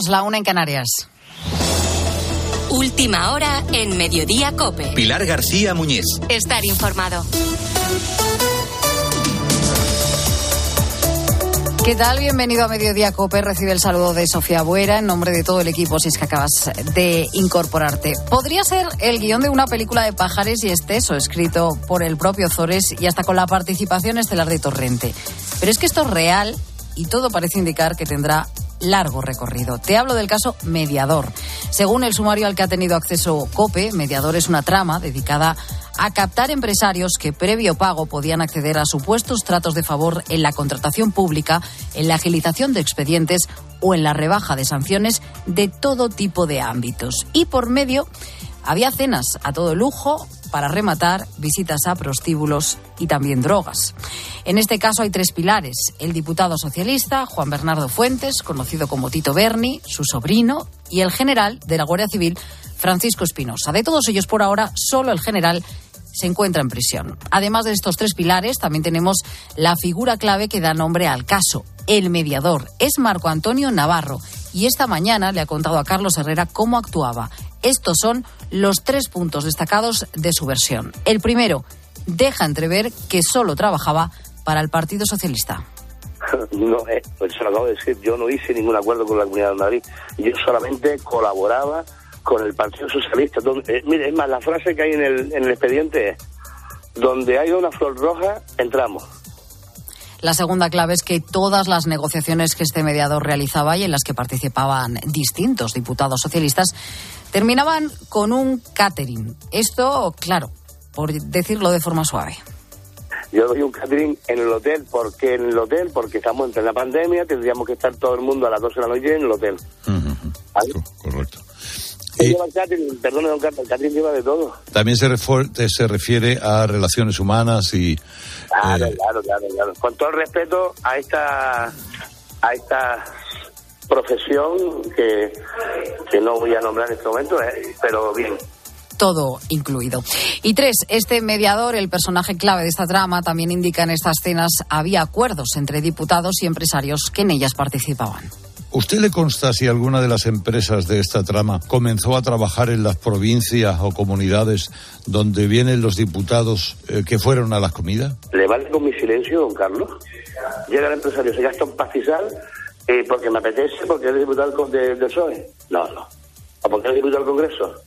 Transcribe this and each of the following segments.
La una en Canarias. Última hora en Mediodía Cope. Pilar García Muñiz. Estar informado. ¿Qué tal? Bienvenido a Mediodía Cope. Recibe el saludo de Sofía Buera en nombre de todo el equipo si es que acabas de incorporarte. Podría ser el guion de una película de pájaros y exceso escrito por el propio Zores y hasta con la participación estelar de Torrente. Pero es que esto es real y todo parece indicar que tendrá largo recorrido. Te hablo del caso Mediador. Según el sumario al que ha tenido acceso COPE, Mediador es una trama dedicada a captar empresarios que previo pago podían acceder a supuestos tratos de favor en la contratación pública, en la agilización de expedientes o en la rebaja de sanciones de todo tipo de ámbitos. Y por medio había cenas a todo lujo, para rematar, visitas a prostíbulos y también drogas. En este caso hay tres pilares. El diputado socialista, Juan Bernardo Fuentes, conocido como Tito Berni, su sobrino, y el general de la Guardia Civil, Francisco Espinosa. De todos ellos, por ahora, solo el general se encuentra en prisión. Además de estos tres pilares, también tenemos la figura clave que da nombre al caso, el mediador. Es Marco Antonio Navarro y esta mañana le ha contado a Carlos Herrera cómo actuaba. Estos son los tres puntos destacados de su versión. El primero, deja entrever que solo trabajaba para el Partido Socialista. No, eh, pues se lo acabo de decir, yo no hice ningún acuerdo con la Comunidad de Madrid, yo solamente colaboraba con el Partido Socialista. Eh, mire, es más, la frase que hay en el, en el expediente es, donde hay una flor roja, entramos. La segunda clave es que todas las negociaciones que este mediador realizaba y en las que participaban distintos diputados socialistas terminaban con un catering. Esto, claro, por decirlo de forma suave. Yo doy un catering en el hotel, porque en el hotel, porque estamos en la pandemia, tendríamos que estar todo el mundo a las 12 de la noche en el hotel. Correcto. Lleva el catering, perdón, don Carlos, el catering lleva de todo. También se, se refiere a relaciones humanas y... Claro, eh, claro, claro, claro. Con todo el respeto a esta, a esta profesión que, que no voy a nombrar en este momento, eh, pero bien todo incluido. Y tres, este mediador, el personaje clave de esta trama, también indica en estas escenas había acuerdos entre diputados y empresarios que en ellas participaban. ¿Usted le consta si alguna de las empresas de esta trama comenzó a trabajar en las provincias o comunidades donde vienen los diputados eh, que fueron a las comidas? ¿Le vale con mi silencio, don Carlos? Llega el empresario, se gasta un pastizal eh, porque me apetece, porque es diputado del PSOE. No, no. ¿O porque es diputado del Congreso?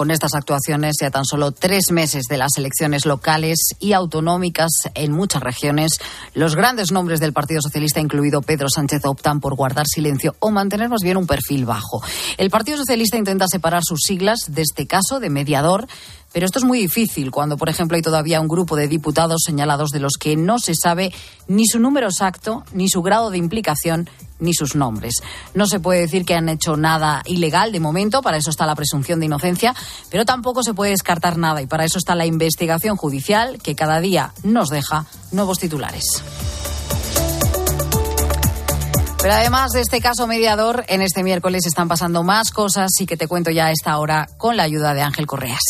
con estas actuaciones y a tan solo tres meses de las elecciones locales y autonómicas en muchas regiones, los grandes nombres del Partido Socialista, incluido Pedro Sánchez, optan por guardar silencio o mantener más bien un perfil bajo. El Partido Socialista intenta separar sus siglas de este caso de mediador pero esto es muy difícil cuando, por ejemplo, hay todavía un grupo de diputados señalados de los que no se sabe ni su número exacto, ni su grado de implicación, ni sus nombres. No se puede decir que han hecho nada ilegal de momento, para eso está la presunción de inocencia, pero tampoco se puede descartar nada y para eso está la investigación judicial que cada día nos deja nuevos titulares. Pero además de este caso mediador, en este miércoles están pasando más cosas y que te cuento ya a esta hora con la ayuda de Ángel Correas.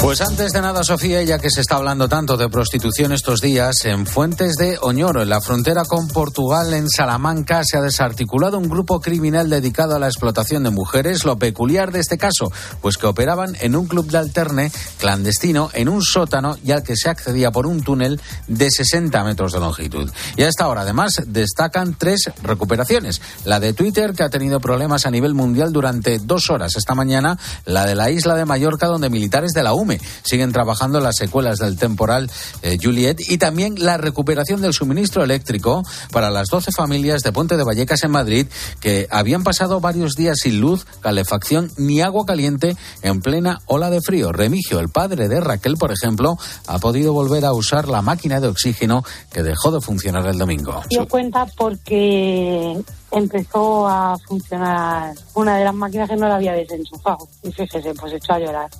Pues antes de nada, Sofía, ya que se está hablando tanto de prostitución estos días, en Fuentes de Oñoro, en la frontera con Portugal, en Salamanca, se ha desarticulado un grupo criminal dedicado a la explotación de mujeres. Lo peculiar de este caso, pues que operaban en un club de alterne clandestino en un sótano y al que se accedía por un túnel de 60 metros de longitud. Y a esta hora, además, destacan tres recuperaciones. La de Twitter, que ha tenido problemas a nivel mundial durante dos horas esta mañana, la de la isla de Mallorca, donde militares de la UM Siguen trabajando las secuelas del temporal eh, Juliet y también la recuperación del suministro eléctrico para las 12 familias de Ponte de Vallecas en Madrid que habían pasado varios días sin luz, calefacción ni agua caliente en plena ola de frío. Remigio, el padre de Raquel, por ejemplo, ha podido volver a usar la máquina de oxígeno que dejó de funcionar el domingo. Dio cuenta porque empezó a funcionar una de las máquinas que no la había desenchufado. Y fíjese, pues echó a llorar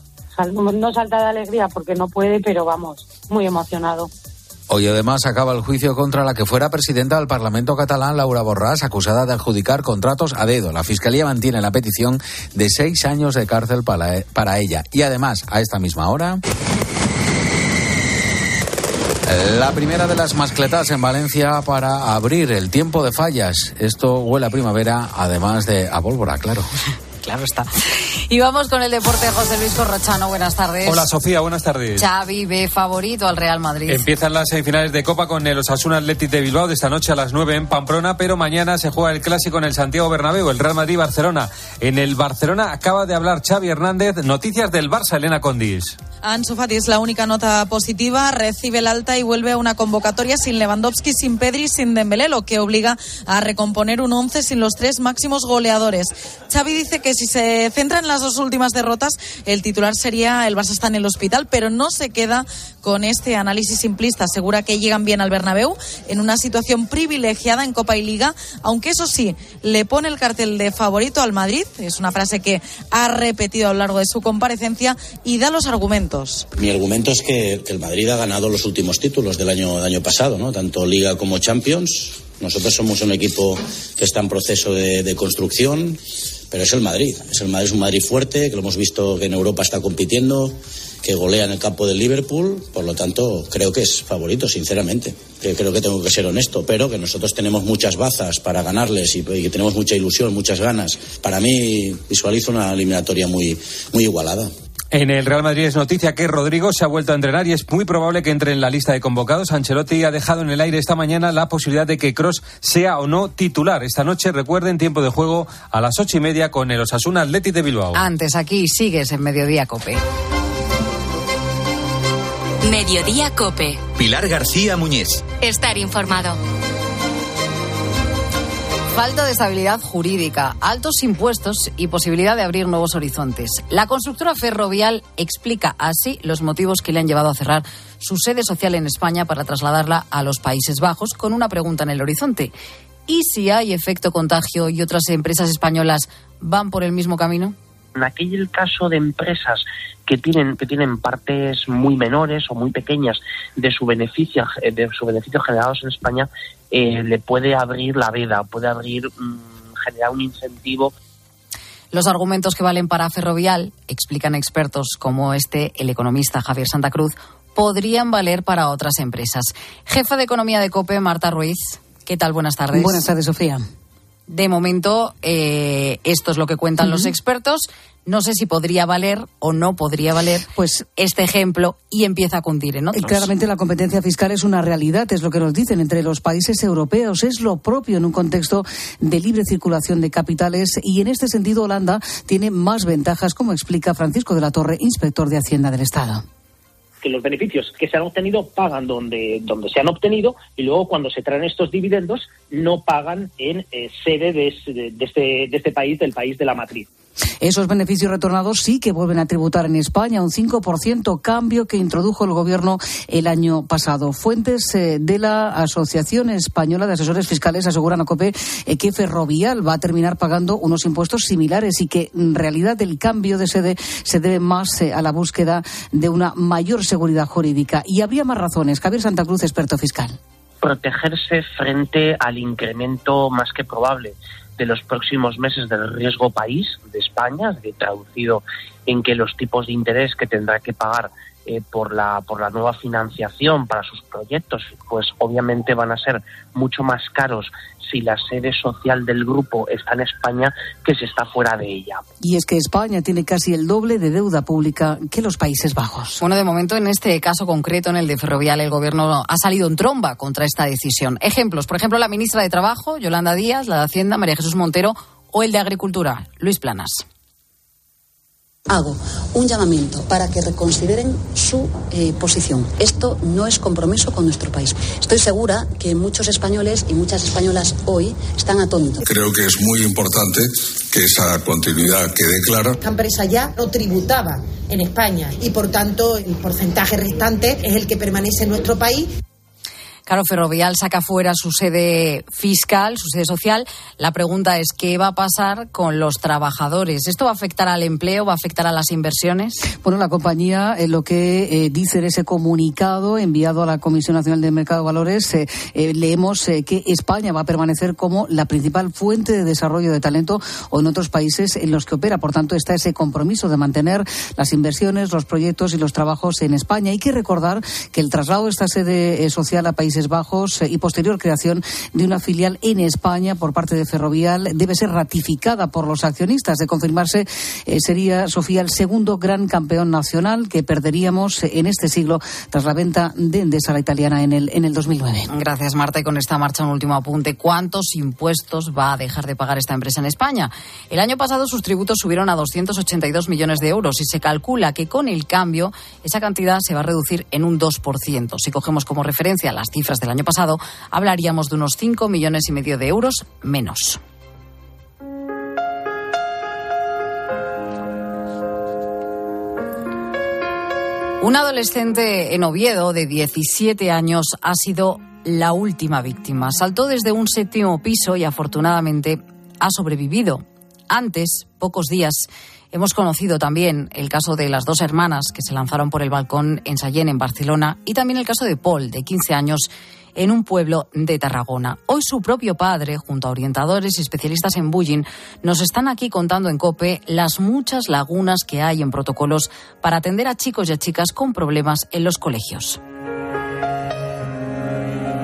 no salta de alegría porque no puede, pero vamos, muy emocionado. Hoy además acaba el juicio contra la que fuera presidenta del Parlamento catalán, Laura Borràs, acusada de adjudicar contratos a dedo. La Fiscalía mantiene la petición de seis años de cárcel para, para ella. Y además, a esta misma hora... La primera de las mascletas en Valencia para abrir el tiempo de fallas. Esto huele a primavera, además de a pólvora, claro. Claro está. Y vamos con el deporte, José Luis Corrochano. Buenas tardes. Hola Sofía, buenas tardes. Xavi ve favorito al Real Madrid. Empiezan las semifinales de Copa con el Osasuna Athletic de Bilbao de esta noche a las 9 en Pamplona, pero mañana se juega el clásico en el Santiago Bernabéu, el Real Madrid-Barcelona. En el Barcelona acaba de hablar Xavi Hernández. Noticias del Barça, Elena Condis. Ansu Fati es la única nota positiva, recibe el alta y vuelve a una convocatoria sin Lewandowski, sin Pedri, sin Dembélé, lo que obliga a recomponer un once sin los tres máximos goleadores. Xavi dice que si se centra en las dos últimas derrotas, el titular sería el Barça está en el hospital, pero no se queda con este análisis simplista. Asegura que llegan bien al Bernabéu en una situación privilegiada en Copa y Liga, aunque eso sí, le pone el cartel de favorito al Madrid. Es una frase que ha repetido a lo largo de su comparecencia y da los argumentos. Mi argumento es que, el Madrid ha ganado los últimos títulos del año, año pasado, tanto Liga como Champions. Nosotros somos un equipo que está en proceso de construcción, pero es el Madrid. Es el Madrid, es un Madrid fuerte, que lo hemos visto que en Europa está compitiendo, que golea en el campo del Liverpool. Por lo tanto, creo que es favorito, sinceramente. Creo que tengo que ser honesto, pero que nosotros tenemos muchas bazas para ganarles y, y que tenemos mucha ilusión, muchas ganas. Para mí, visualizo una eliminatoria muy, muy igualada. En el Real Madrid es noticia que Rodrigo se ha vuelto a entrenar y es muy probable que entre en la lista de convocados. Ancelotti ha dejado en el aire esta mañana la posibilidad de que Cross sea o no titular. Esta noche, recuerden, tiempo de juego a las ocho y media con el Osasuna Athletic de Bilbao. Antes aquí sigues en Mediodía Cope. Mediodía Cope. Pilar García Muñiz. Estar informado. Falta de estabilidad jurídica, altos impuestos y posibilidad de abrir nuevos horizontes. La constructora ferrovial explica así los motivos que le han llevado a cerrar su sede social en España para trasladarla a los Países Bajos con una pregunta en el horizonte. ¿Y si hay efecto contagio y otras empresas españolas van por el mismo camino? En aquel caso de empresas que tienen que tienen partes muy menores o muy pequeñas de su beneficio de su beneficio generados en España eh, le puede abrir la veda, puede abrir mm, generar un incentivo los argumentos que valen para Ferrovial, explican expertos como este, el economista Javier Santa Cruz, podrían valer para otras empresas. Jefa de Economía de COPE, Marta Ruiz. ¿Qué tal? Buenas tardes. Buenas tardes, Sofía. De momento, eh, esto es lo que cuentan los expertos. No sé si podría valer o no podría valer pues este ejemplo y empieza a cundir en otros. Claramente la competencia fiscal es una realidad, es lo que nos dicen entre los países europeos, es lo propio en un contexto de libre circulación de capitales y en este sentido Holanda tiene más ventajas, como explica Francisco de la Torre, inspector de Hacienda del Estado que los beneficios que se han obtenido pagan donde, donde se han obtenido y luego cuando se traen estos dividendos no pagan en eh, sede de, de, este, de este país, del país de la matriz. Esos beneficios retornados sí que vuelven a tributar en España, un 5% cambio que introdujo el Gobierno el año pasado. Fuentes eh, de la Asociación Española de Asesores Fiscales aseguran a COPE eh, que Ferrovial va a terminar pagando unos impuestos similares y que en realidad el cambio de sede se debe más a la búsqueda de una mayor seguridad jurídica. Y habría más razones. Javier Santa Cruz, experto fiscal. Protegerse frente al incremento más que probable de los próximos meses del riesgo país de España, traducido en que los tipos de interés que tendrá que pagar eh, por la por la nueva financiación para sus proyectos, pues obviamente van a ser mucho más caros si la sede social del grupo está en España que si está fuera de ella. Y es que España tiene casi el doble de deuda pública que los Países Bajos. Bueno, de momento en este caso concreto, en el de Ferrovial, el gobierno ha salido en tromba contra esta decisión. Ejemplos, por ejemplo, la ministra de Trabajo, Yolanda Díaz, la de Hacienda, María Jesús Montero, o el de Agricultura, Luis Planas hago un llamamiento para que reconsideren su eh, posición. Esto no es compromiso con nuestro país. Estoy segura que muchos españoles y muchas españolas hoy están atónitos. Creo que es muy importante que esa continuidad quede clara. Esta empresa ya no tributaba en España y por tanto el porcentaje restante es el que permanece en nuestro país. Claro, Ferrovial saca fuera su sede fiscal, su sede social. La pregunta es, ¿qué va a pasar con los trabajadores? ¿Esto va a afectar al empleo? ¿Va a afectar a las inversiones? Bueno, la compañía, eh, lo que eh, dice en ese comunicado enviado a la Comisión Nacional de Mercado de Valores, eh, leemos que España va a permanecer como la principal fuente de desarrollo de talento o en otros países en los que opera. Por tanto, está ese compromiso de mantener las inversiones, los proyectos y los trabajos en España. Hay que recordar que el traslado de esta sede social a Países Bajos eh, y posterior creación de una filial en España por parte de Ferrovial debe ser ratificada por los accionistas. De confirmarse, eh, sería Sofía el segundo gran campeón nacional que perderíamos en este siglo tras la venta de Endesa la italiana en el, en el 2009. Gracias, Marta. Y con esta marcha, un último apunte. ¿Cuántos impuestos va a dejar de pagar esta empresa en España? El año pasado sus tributos subieron a 282 millones de euros y se calcula que con el cambio esa cantidad se va a reducir en un 2%. Si cogemos como referencia las cifras del año pasado, hablaríamos de unos 5 millones y medio de euros menos. Un adolescente en Oviedo de 17 años ha sido la última víctima. Saltó desde un séptimo piso y afortunadamente ha sobrevivido. Antes, pocos días, Hemos conocido también el caso de las dos hermanas que se lanzaron por el balcón en Sallén, en Barcelona, y también el caso de Paul, de 15 años, en un pueblo de Tarragona. Hoy su propio padre, junto a orientadores y especialistas en bullying, nos están aquí contando en COPE las muchas lagunas que hay en protocolos para atender a chicos y a chicas con problemas en los colegios.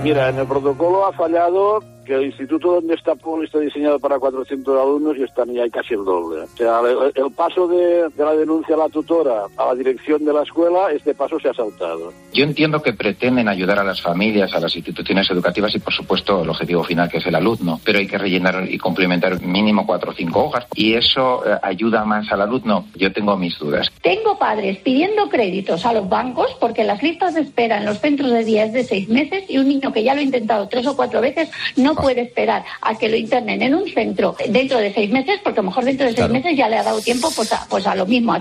Mira, en el protocolo ha fallado que el instituto donde está Paul está diseñado para 400 alumnos y están ya hay casi el doble. O sea, el, paso de, de, la denuncia a la tutora a la dirección de la escuela, este paso se ha saltado. Yo entiendo que pretenden ayudar a las familias, a las instituciones educativas y, por supuesto, el objetivo final que es el alumno, pero hay que rellenar y complementar mínimo cuatro o cinco hojas y eso eh, ayuda más al alumno. Yo tengo mis dudas. Tengo padres pidiendo créditos a los bancos porque las listas de espera en los centros de día es de seis meses y un niño que ya lo ha intentado tres o cuatro veces no puede esperar a que lo internen en un centro dentro de seis meses, porque a lo mejor dentro de seis meses ya le ha dado tiempo pues a, pues a lo mismo.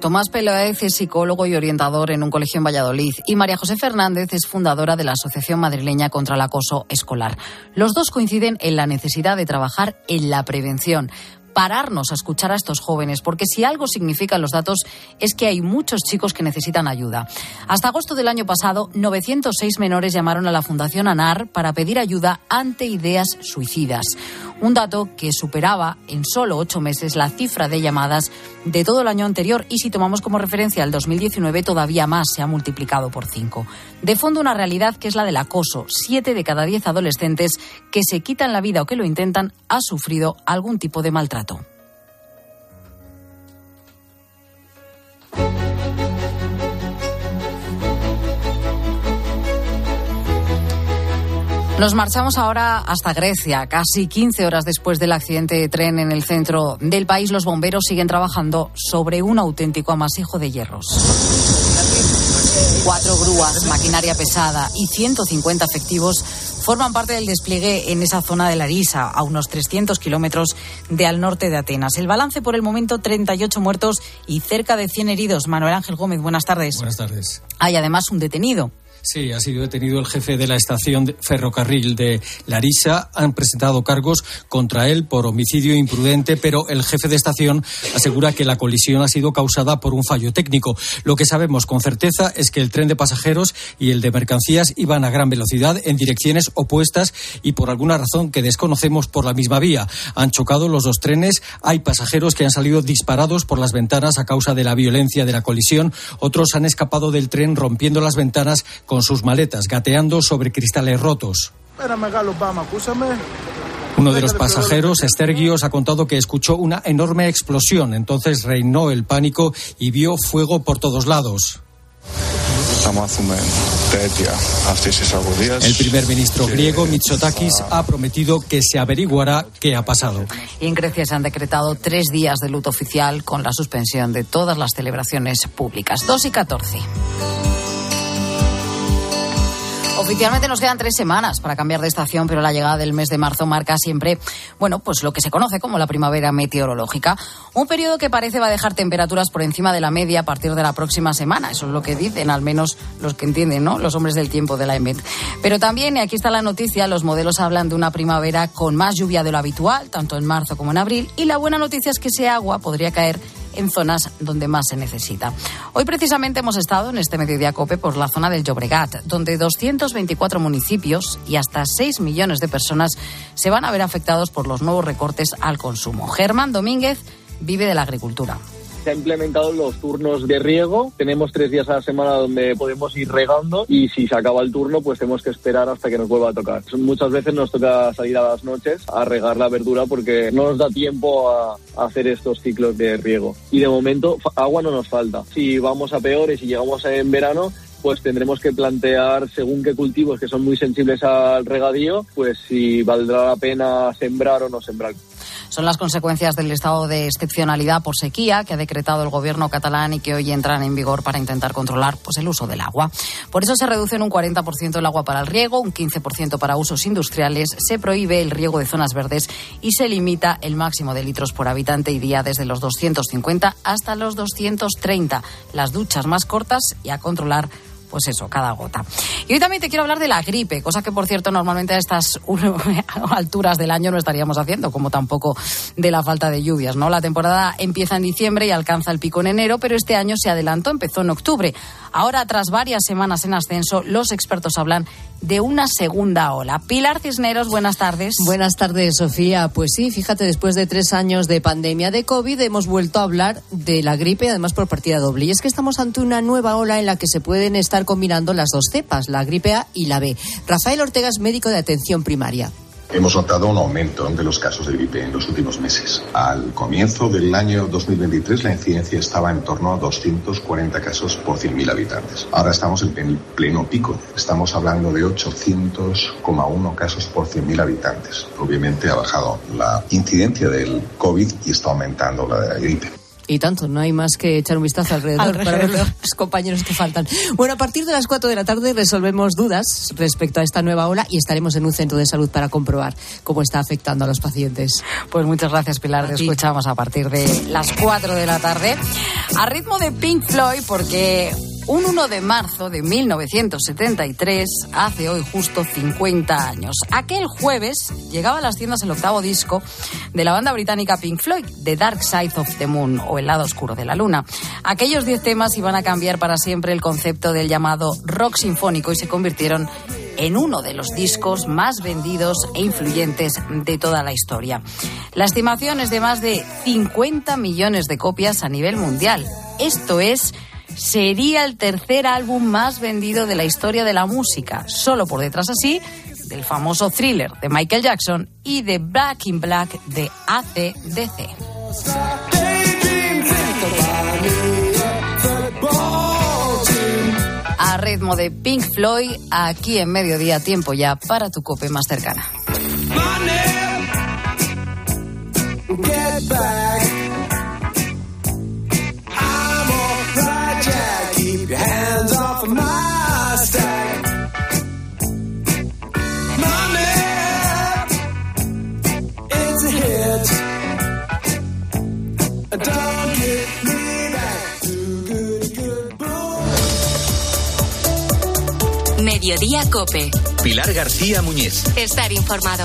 Tomás Peláez es psicólogo y orientador en un colegio en Valladolid y María José Fernández es fundadora de la Asociación Madrileña contra el Acoso Escolar. Los dos coinciden en la necesidad de trabajar en la prevención pararnos a escuchar a estos jóvenes, porque si algo significan los datos es que hay muchos chicos que necesitan ayuda. Hasta agosto del año pasado, 906 menores llamaron a la Fundación ANAR para pedir ayuda ante ideas suicidas. Un dato que superaba en solo ocho meses la cifra de llamadas de todo el año anterior y si tomamos como referencia el 2019 todavía más se ha multiplicado por cinco. De fondo una realidad que es la del acoso. Siete de cada diez adolescentes que se quitan la vida o que lo intentan ha sufrido algún tipo de maltrato. Nos marchamos ahora hasta Grecia. Casi 15 horas después del accidente de tren en el centro del país, los bomberos siguen trabajando sobre un auténtico amasijo de hierros. Cuatro grúas, maquinaria pesada y 150 efectivos forman parte del despliegue en esa zona de Larisa, a unos 300 kilómetros de al norte de Atenas. El balance por el momento, 38 muertos y cerca de 100 heridos. Manuel Ángel Gómez, buenas tardes. Buenas tardes. Hay además un detenido. Sí, ha sido detenido el jefe de la estación de ferrocarril de Larisa. Han presentado cargos contra él por homicidio imprudente, pero el jefe de estación asegura que la colisión ha sido causada por un fallo técnico. Lo que sabemos con certeza es que el tren de pasajeros y el de mercancías iban a gran velocidad en direcciones opuestas y por alguna razón que desconocemos por la misma vía. Han chocado los dos trenes. Hay pasajeros que han salido disparados por las ventanas a causa de la violencia de la colisión. Otros han escapado del tren rompiendo las ventanas con sus maletas, gateando sobre cristales rotos. Uno de los pasajeros, Estergios, ha contado que escuchó una enorme explosión. Entonces reinó el pánico y vio fuego por todos lados. El primer ministro griego, Mitsotakis, ha prometido que se averiguará qué ha pasado. Y en Grecia se han decretado tres días de luto oficial con la suspensión de todas las celebraciones públicas. 2 y 14. Oficialmente nos quedan tres semanas para cambiar de estación, pero la llegada del mes de marzo marca siempre, bueno, pues lo que se conoce como la primavera meteorológica. Un periodo que parece va a dejar temperaturas por encima de la media a partir de la próxima semana. Eso es lo que dicen, al menos los que entienden, ¿no? Los hombres del tiempo de la EMET. Pero también, y aquí está la noticia, los modelos hablan de una primavera con más lluvia de lo habitual, tanto en marzo como en abril. Y la buena noticia es que ese agua podría caer en zonas donde más se necesita. Hoy precisamente hemos estado en este mediodía COPE por la zona del Llobregat, donde 224 municipios y hasta 6 millones de personas se van a ver afectados por los nuevos recortes al consumo. Germán Domínguez vive de la agricultura se han implementado los turnos de riego. Tenemos tres días a la semana donde podemos ir regando y si se acaba el turno, pues tenemos que esperar hasta que nos vuelva a tocar. Muchas veces nos toca salir a las noches a regar la verdura porque no nos da tiempo a, hacer estos ciclos de riego. Y de momento agua no nos falta. Si vamos a peores y llegamos en verano, pues tendremos que plantear según qué cultivos que son muy sensibles al regadío, pues si valdrá la pena sembrar o no sembrar. Son las consecuencias del estado de excepcionalidad por sequía que ha decretado el gobierno catalán y que hoy entran en vigor para intentar controlar pues, el uso del agua. Por eso se reduce en un 40% el agua para el riego, un 15% para usos industriales, se prohíbe el riego de zonas verdes y se limita el máximo de litros por habitante y día desde los 250 hasta los 230. Las duchas más cortas y a controlar pues eso, cada gota. Y hoy también te quiero hablar de la gripe, cosa que por cierto normalmente a estas alturas del año no estaríamos haciendo, como tampoco de la falta de lluvias, ¿no? La temporada empieza en diciembre y alcanza el pico en enero, pero este año se adelantó, empezó en octubre. Ahora, tras varias semanas en ascenso, los expertos hablan de una segunda ola. Pilar Cisneros, buenas tardes. Buenas tardes, Sofía. Pues sí, fíjate, después de tres años de pandemia de COVID hemos vuelto a hablar de la gripe, además por partida doble. Y es que estamos ante una nueva ola en la que se pueden estar combinando las dos cepas, la gripe A y la B. Rafael Ortega es médico de atención primaria. Hemos notado un aumento de los casos de gripe en los últimos meses. Al comienzo del año 2023 la incidencia estaba en torno a 240 casos por 100.000 habitantes. Ahora estamos en pleno pico. Estamos hablando de 800,1 casos por 100.000 habitantes. Obviamente ha bajado la incidencia del COVID y está aumentando la de la gripe. Y tanto, no hay más que echar un vistazo alrededor, para ver los compañeros que faltan. Bueno, a partir de las 4 de la tarde resolvemos dudas respecto a esta nueva ola y estaremos en un centro de salud para comprobar cómo está afectando a los pacientes. Pues muchas gracias, Pilar. Te escuchamos a partir de las 4 de la tarde a ritmo de Pink Floyd porque un 1 de marzo de 1973, hace hoy justo 50 años. Aquel jueves llegaba a las tiendas el octavo disco de la banda británica Pink Floyd, The Dark Side of the Moon o El lado oscuro de la luna. Aquellos 10 temas iban a cambiar para siempre el concepto del llamado rock sinfónico y se convirtieron en uno de los discos más vendidos e influyentes de toda la historia. La estimación es de más de 50 millones de copias a nivel mundial. Esto es sería el tercer álbum más vendido de la historia de la música, solo por detrás así del famoso thriller de Michael Jackson y de Black in Black de ACDC. A ritmo de Pink Floyd, aquí en mediodía, tiempo ya para tu cope más cercana. Mediodía Cope. Pilar García Muñiz. Estar informado.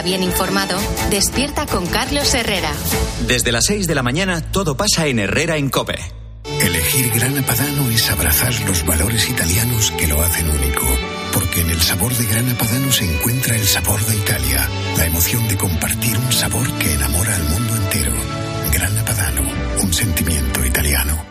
bien informado, despierta con Carlos Herrera. Desde las 6 de la mañana todo pasa en Herrera en Cope. Elegir Grana Padano es abrazar los valores italianos que lo hacen único. Porque en el sabor de Grana Padano se encuentra el sabor de Italia, la emoción de compartir un sabor que enamora al mundo entero. Grana Padano, un sentimiento italiano.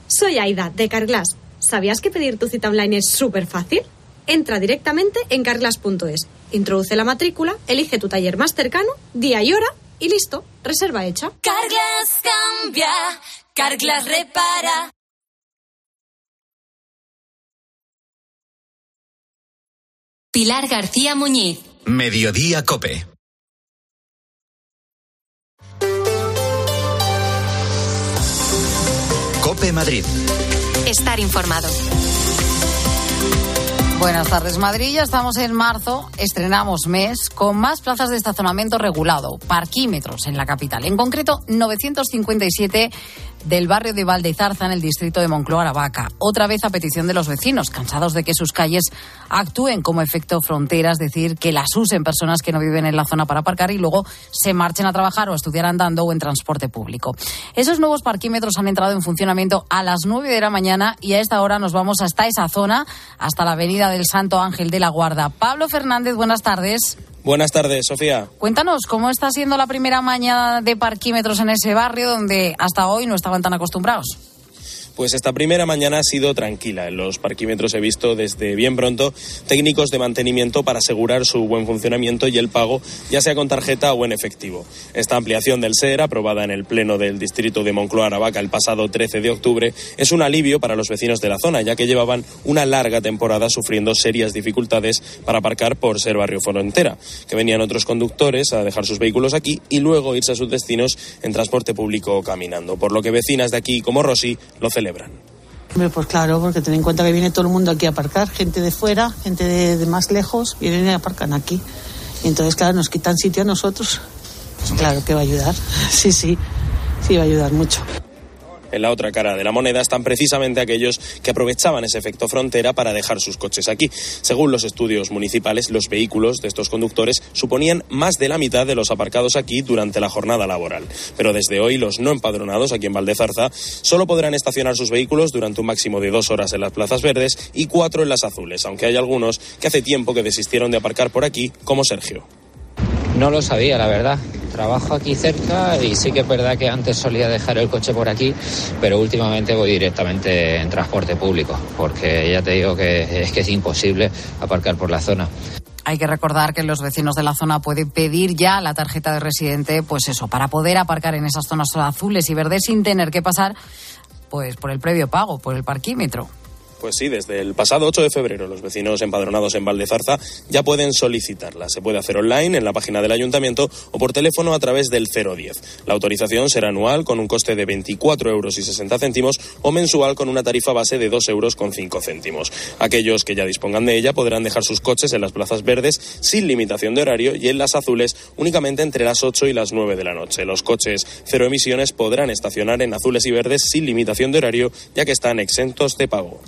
Soy Aida, de Carglass. ¿Sabías que pedir tu cita online es súper fácil? Entra directamente en carglass.es, introduce la matrícula, elige tu taller más cercano, día y hora y listo, reserva hecha. Carglass cambia, Carglass repara. Pilar García Muñiz. Mediodía Cope. Cope Madrid. Estar informado. Buenas tardes, Madrid. Ya estamos en marzo, estrenamos mes con más plazas de estacionamiento regulado, parquímetros en la capital. En concreto, 957 del barrio de Valdezarza en el distrito de Moncloa, Aravaca. Otra vez a petición de los vecinos, cansados de que sus calles actúen como efecto frontera, es decir, que las usen personas que no viven en la zona para aparcar y luego se marchen a trabajar o a estudiar andando o en transporte público. Esos nuevos parquímetros han entrado en funcionamiento a las 9 de la mañana y a esta hora nos vamos hasta esa zona, hasta la avenida del Santo Ángel de la Guarda. Pablo Fernández, buenas tardes. Buenas tardes, Sofía. Cuéntanos, ¿cómo está siendo la primera mañana de parquímetros en ese barrio donde hasta hoy no estaban tan acostumbrados? Pues esta primera mañana ha sido tranquila. En los parquímetros he visto desde bien pronto técnicos de mantenimiento para asegurar su buen funcionamiento y el pago, ya sea con tarjeta o en efectivo. Esta ampliación del SER, aprobada en el Pleno del Distrito de Moncloa Aravaca el pasado 13 de octubre, es un alivio para los vecinos de la zona, ya que llevaban una larga temporada sufriendo serias dificultades para aparcar por ser barrio frontera, que venían otros conductores a dejar sus vehículos aquí y luego irse a sus destinos en transporte público o caminando, por lo que vecinas de aquí como Rosy lo celebran. Pues claro, porque ten en cuenta que viene todo el mundo aquí a aparcar, gente de fuera, gente de, más lejos, vienen y aparcan aquí. Y entonces, claro, nos quitan sitio a nosotros. Claro que va a ayudar. Sí, sí, sí va a ayudar mucho. En la otra cara de la moneda están precisamente aquellos que aprovechaban ese efecto frontera para dejar sus coches aquí. Según los estudios municipales, los vehículos de estos conductores suponían más de la mitad de los aparcados aquí durante la jornada laboral. Pero desde hoy, los no empadronados aquí en Valdezarza solo podrán estacionar sus vehículos durante un máximo de dos horas en las plazas verdes y cuatro en las azules, aunque hay algunos que hace tiempo que desistieron de aparcar por aquí, como Sergio. No lo sabía, la verdad. Trabajo aquí cerca y sí que es verdad que antes solía dejar el coche por aquí, pero últimamente voy directamente en transporte público, porque ya te digo que es que es imposible aparcar por la zona. Hay que recordar que los vecinos de la zona pueden pedir ya la tarjeta de residente, pues eso, para poder aparcar en esas zonas azules y verdes sin tener que pasar pues por el previo pago, por el parquímetro. Pues sí, desde el pasado 8 de febrero los vecinos empadronados en Valdezarza ya pueden solicitarla. Se puede hacer online en la página del ayuntamiento o por teléfono a través del 010. La autorización será anual con un coste de 24 euros y 60 céntimos o mensual con una tarifa base de 2 euros con 5 céntimos. Aquellos que ya dispongan de ella podrán dejar sus coches en las plazas verdes sin limitación de horario y en las azules únicamente entre las 8 y las 9 de la noche. Los coches cero emisiones podrán estacionar en azules y verdes sin limitación de horario ya que están exentos de pago.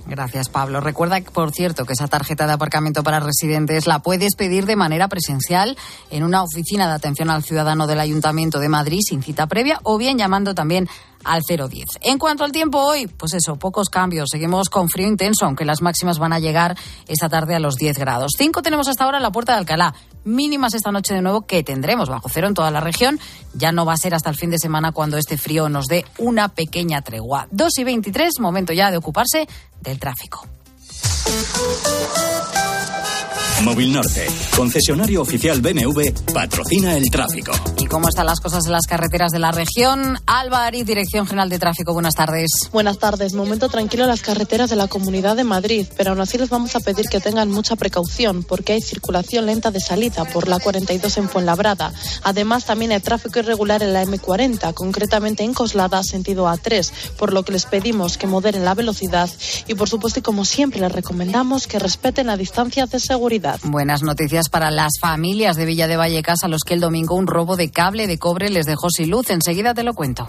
Pablo. Recuerda, por cierto, que esa tarjeta de aparcamiento para residentes la puedes pedir de manera presencial en una oficina de atención al ciudadano del Ayuntamiento de Madrid sin cita previa o bien llamando también al 010. En cuanto al tiempo hoy, pues eso, pocos cambios. Seguimos con frío intenso, aunque las máximas van a llegar esta tarde a los 10 grados. 5 tenemos hasta ahora en la puerta de Alcalá. Mínimas esta noche de nuevo que tendremos bajo cero en toda la región. Ya no va a ser hasta el fin de semana cuando este frío nos dé una pequeña tregua. 2 y 23, momento ya de ocuparse del tráfico. Móvil Norte, concesionario oficial BMW, patrocina el tráfico. Y cómo están las cosas en las carreteras de la región. Ari, Dirección General de Tráfico, buenas tardes. Buenas tardes. Momento tranquilo en las carreteras de la Comunidad de Madrid, pero aún así les vamos a pedir que tengan mucha precaución porque hay circulación lenta de salida por la 42 en Fuenlabrada. Además, también hay tráfico irregular en la M40, concretamente en Coslada, sentido A3, por lo que les pedimos que moderen la velocidad y, por supuesto, y como siempre, les recomendamos que respeten la distancia de seguridad. Buenas noticias para las familias de Villa de Vallecas a los que el domingo un robo de cable de cobre les dejó sin luz. Enseguida te lo cuento.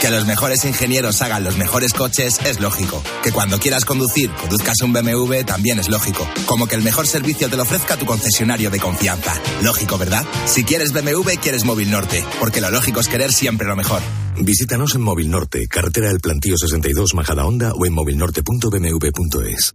Que los mejores ingenieros hagan los mejores coches es lógico. Que cuando quieras conducir, conduzcas un BMW también es lógico. Como que el mejor servicio te lo ofrezca tu concesionario de confianza. Lógico, ¿verdad? Si quieres BMW, quieres Móvil Norte. Porque lo lógico es querer siempre lo mejor. Visítanos en Móvil Norte, carretera del Plantío 62 Majada Honda o en movilnorte.bmw.es.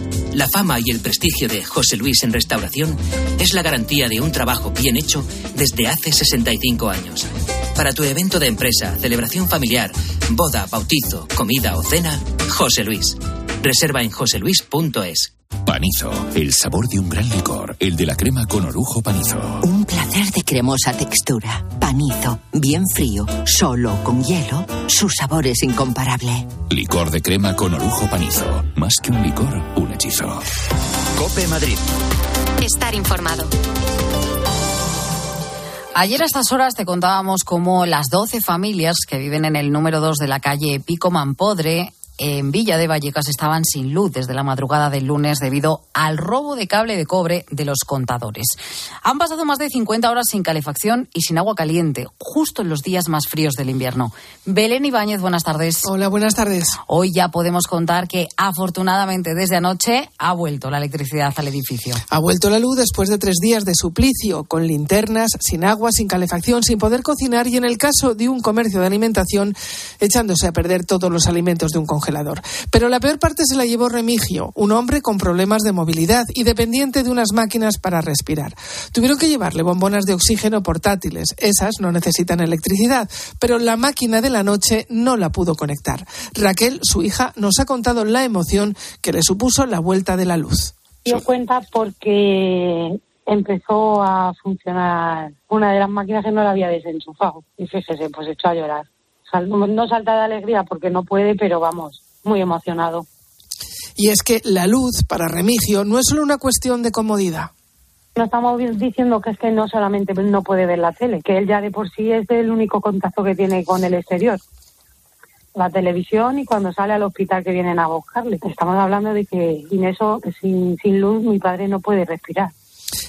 La fama y el prestigio de José Luis en restauración es la garantía de un trabajo bien hecho desde hace 65 años. Para tu evento de empresa, celebración familiar, boda, bautizo, comida o cena, José Luis. Reserva en joseluis.es. Panizo, el sabor de un gran licor, el de la crema con orujo panizo. Un placer de cremosa textura. Panizo, bien frío, solo con hielo, su sabor es incomparable. Licor de crema con orujo panizo. Más que un licor, un hechizo. Cope Madrid. Estar informado. Ayer a estas horas te contábamos cómo las 12 familias que viven en el número 2 de la calle Pico Mampodre en Villa de Vallecas estaban sin luz desde la madrugada del lunes debido al robo de cable de cobre de los contadores. Han pasado más de 50 horas sin calefacción y sin agua caliente, justo en los días más fríos del invierno. Belén Ibáñez, buenas tardes. Hola, buenas tardes. Hoy ya podemos contar que afortunadamente desde anoche ha vuelto la electricidad al edificio. Ha vuelto la luz después de tres días de suplicio, con linternas, sin agua, sin calefacción, sin poder cocinar y en el caso de un comercio de alimentación echándose a perder todos los alimentos de un congelador. Pero la peor parte se la llevó Remigio, un hombre con problemas de movilidad y dependiente de unas máquinas para respirar. Tuvieron que llevarle bombonas de oxígeno portátiles. Esas no necesitan electricidad, pero la máquina de la noche no la pudo conectar. Raquel, su hija, nos ha contado la emoción que le supuso la vuelta de la luz. Dio cuenta porque empezó a funcionar una de las máquinas que no la había desenchufado. Y fíjese, pues echó a llorar no salta de alegría porque no puede, pero vamos, muy emocionado. Y es que la luz para Remigio no es solo una cuestión de comodidad. No estamos diciendo que es que no solamente no puede ver la tele, que él ya de por sí es el único contacto que tiene con el exterior. La televisión y cuando sale al hospital que vienen a buscarle. Estamos hablando de que sin eso, sin, sin luz, mi padre no puede respirar.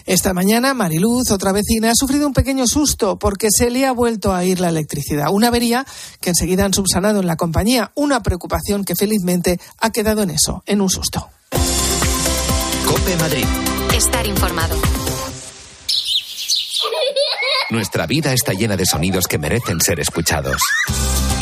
Esta mañana, Mariluz, otra vecina, ha sufrido un pequeño susto porque se le ha vuelto a ir la electricidad. Una avería que enseguida han subsanado en la compañía. Una preocupación que felizmente ha quedado en eso, en un susto. Cope Madrid. Estar informado. Nuestra vida está llena de sonidos que merecen ser escuchados.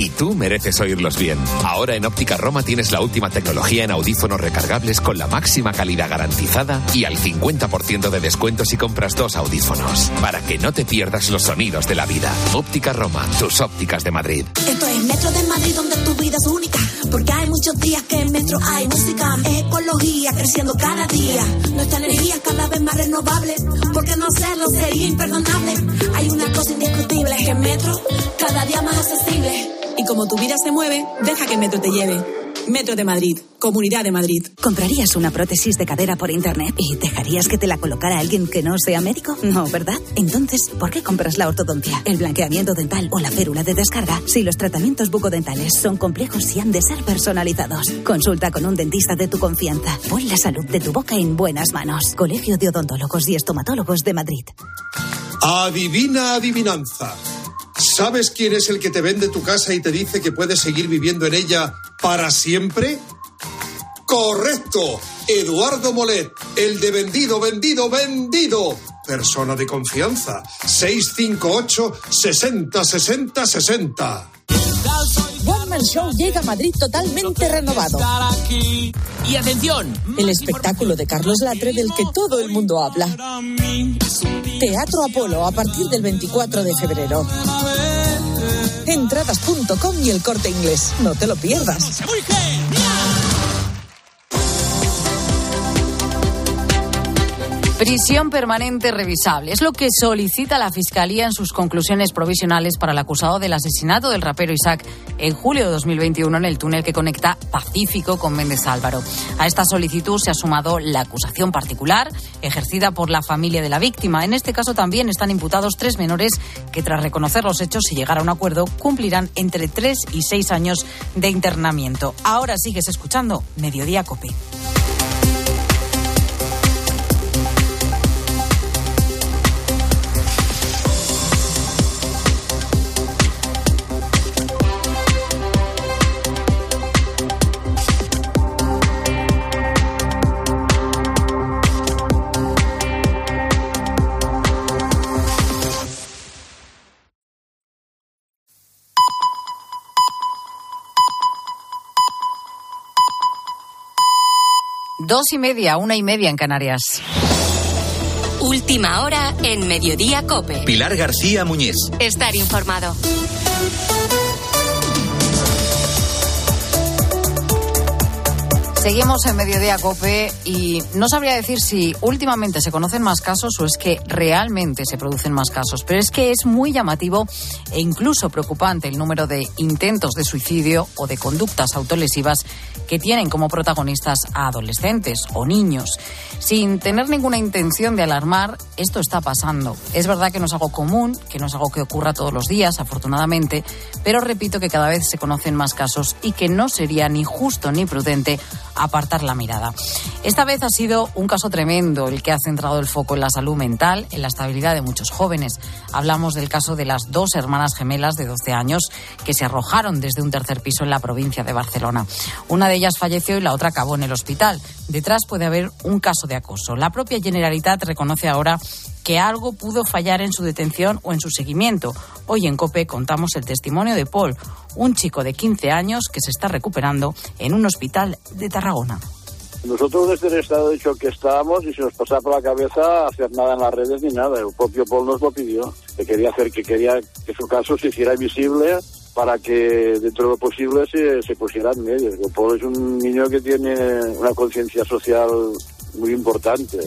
Y tú mereces oírlos bien. Ahora en Óptica Roma tienes la última tecnología en audífonos recargables con la máxima calidad garantizada y al 50% de descuento si compras dos audífonos. Para que no te pierdas los sonidos de la vida. Óptica Roma, tus ópticas de Madrid. Esto es Metro de Madrid donde tu vida es única. Porque hay muchos días que en Metro hay música. Ecología creciendo cada día. Nuestra energía cada vez más renovable. Porque no hacerlo sería imperdonable. Hay una cosa indiscutible, es que Metro cada día más accesible. Y como tu vida se mueve, deja que Metro te lleve. Metro de Madrid, Comunidad de Madrid. ¿Comprarías una prótesis de cadera por internet y dejarías que te la colocara alguien que no sea médico? No, ¿verdad? Entonces, ¿por qué compras la ortodoncia, el blanqueamiento dental o la férula de descarga si los tratamientos bucodentales son complejos y han de ser personalizados? Consulta con un dentista de tu confianza. Pon la salud de tu boca en buenas manos. Colegio de Odontólogos y Estomatólogos de Madrid. Adivina adivinanza. ¿Sabes quién es el que te vende tu casa y te dice que puedes seguir viviendo en ella para siempre? Correcto, Eduardo Molet, el de vendido, vendido, vendido. Persona de confianza, 658 60 60 60. One Show llega a Madrid totalmente renovado. Y atención, el espectáculo de Carlos Latre del que todo el mundo habla. Teatro Apolo a partir del 24 de febrero. Entradas.com y el corte inglés. No te lo pierdas. Prisión permanente revisable. Es lo que solicita la Fiscalía en sus conclusiones provisionales para el acusado del asesinato del rapero Isaac en julio de 2021 en el túnel que conecta Pacífico con Méndez Álvaro. A esta solicitud se ha sumado la acusación particular ejercida por la familia de la víctima. En este caso también están imputados tres menores que tras reconocer los hechos y llegar a un acuerdo cumplirán entre tres y seis años de internamiento. Ahora sigues escuchando Mediodía Cope. Dos y media, una y media en Canarias. Última hora en Mediodía Cope. Pilar García Muñiz. Estar informado. Seguimos en Mediodía Cope y no sabría decir si últimamente se conocen más casos o es que realmente se producen más casos, pero es que es muy llamativo e incluso preocupante el número de intentos de suicidio o de conductas autolesivas que tienen como protagonistas a adolescentes o niños. Sin tener ninguna intención de alarmar, esto está pasando. Es verdad que no es algo común, que no es algo que ocurra todos los días, afortunadamente, pero repito que cada vez se conocen más casos y que no sería ni justo ni prudente apartar la mirada. Esta vez ha sido un caso tremendo el que ha centrado el foco en la salud mental, en la estabilidad de muchos jóvenes. Hablamos del caso de las dos hermanas gemelas de 12 años que se arrojaron desde un tercer piso en la provincia de Barcelona. Una de ellas falleció y la otra acabó en el hospital. Detrás puede haber un caso de acoso. La propia Generalitat reconoce ahora que algo pudo fallar en su detención o en su seguimiento. Hoy en COPE contamos el testimonio de Paul, un chico de 15 años que se está recuperando en un hospital de Tarragona. Nosotros desde el estado de shock que estábamos y se nos pasaba por la cabeza hacer nada en las redes ni nada. El propio Paul nos lo pidió, que quería hacer, que quería que su caso se hiciera visible para que dentro de lo posible se, se pusiera en medios. Paul es un niño que tiene una conciencia social muy importante.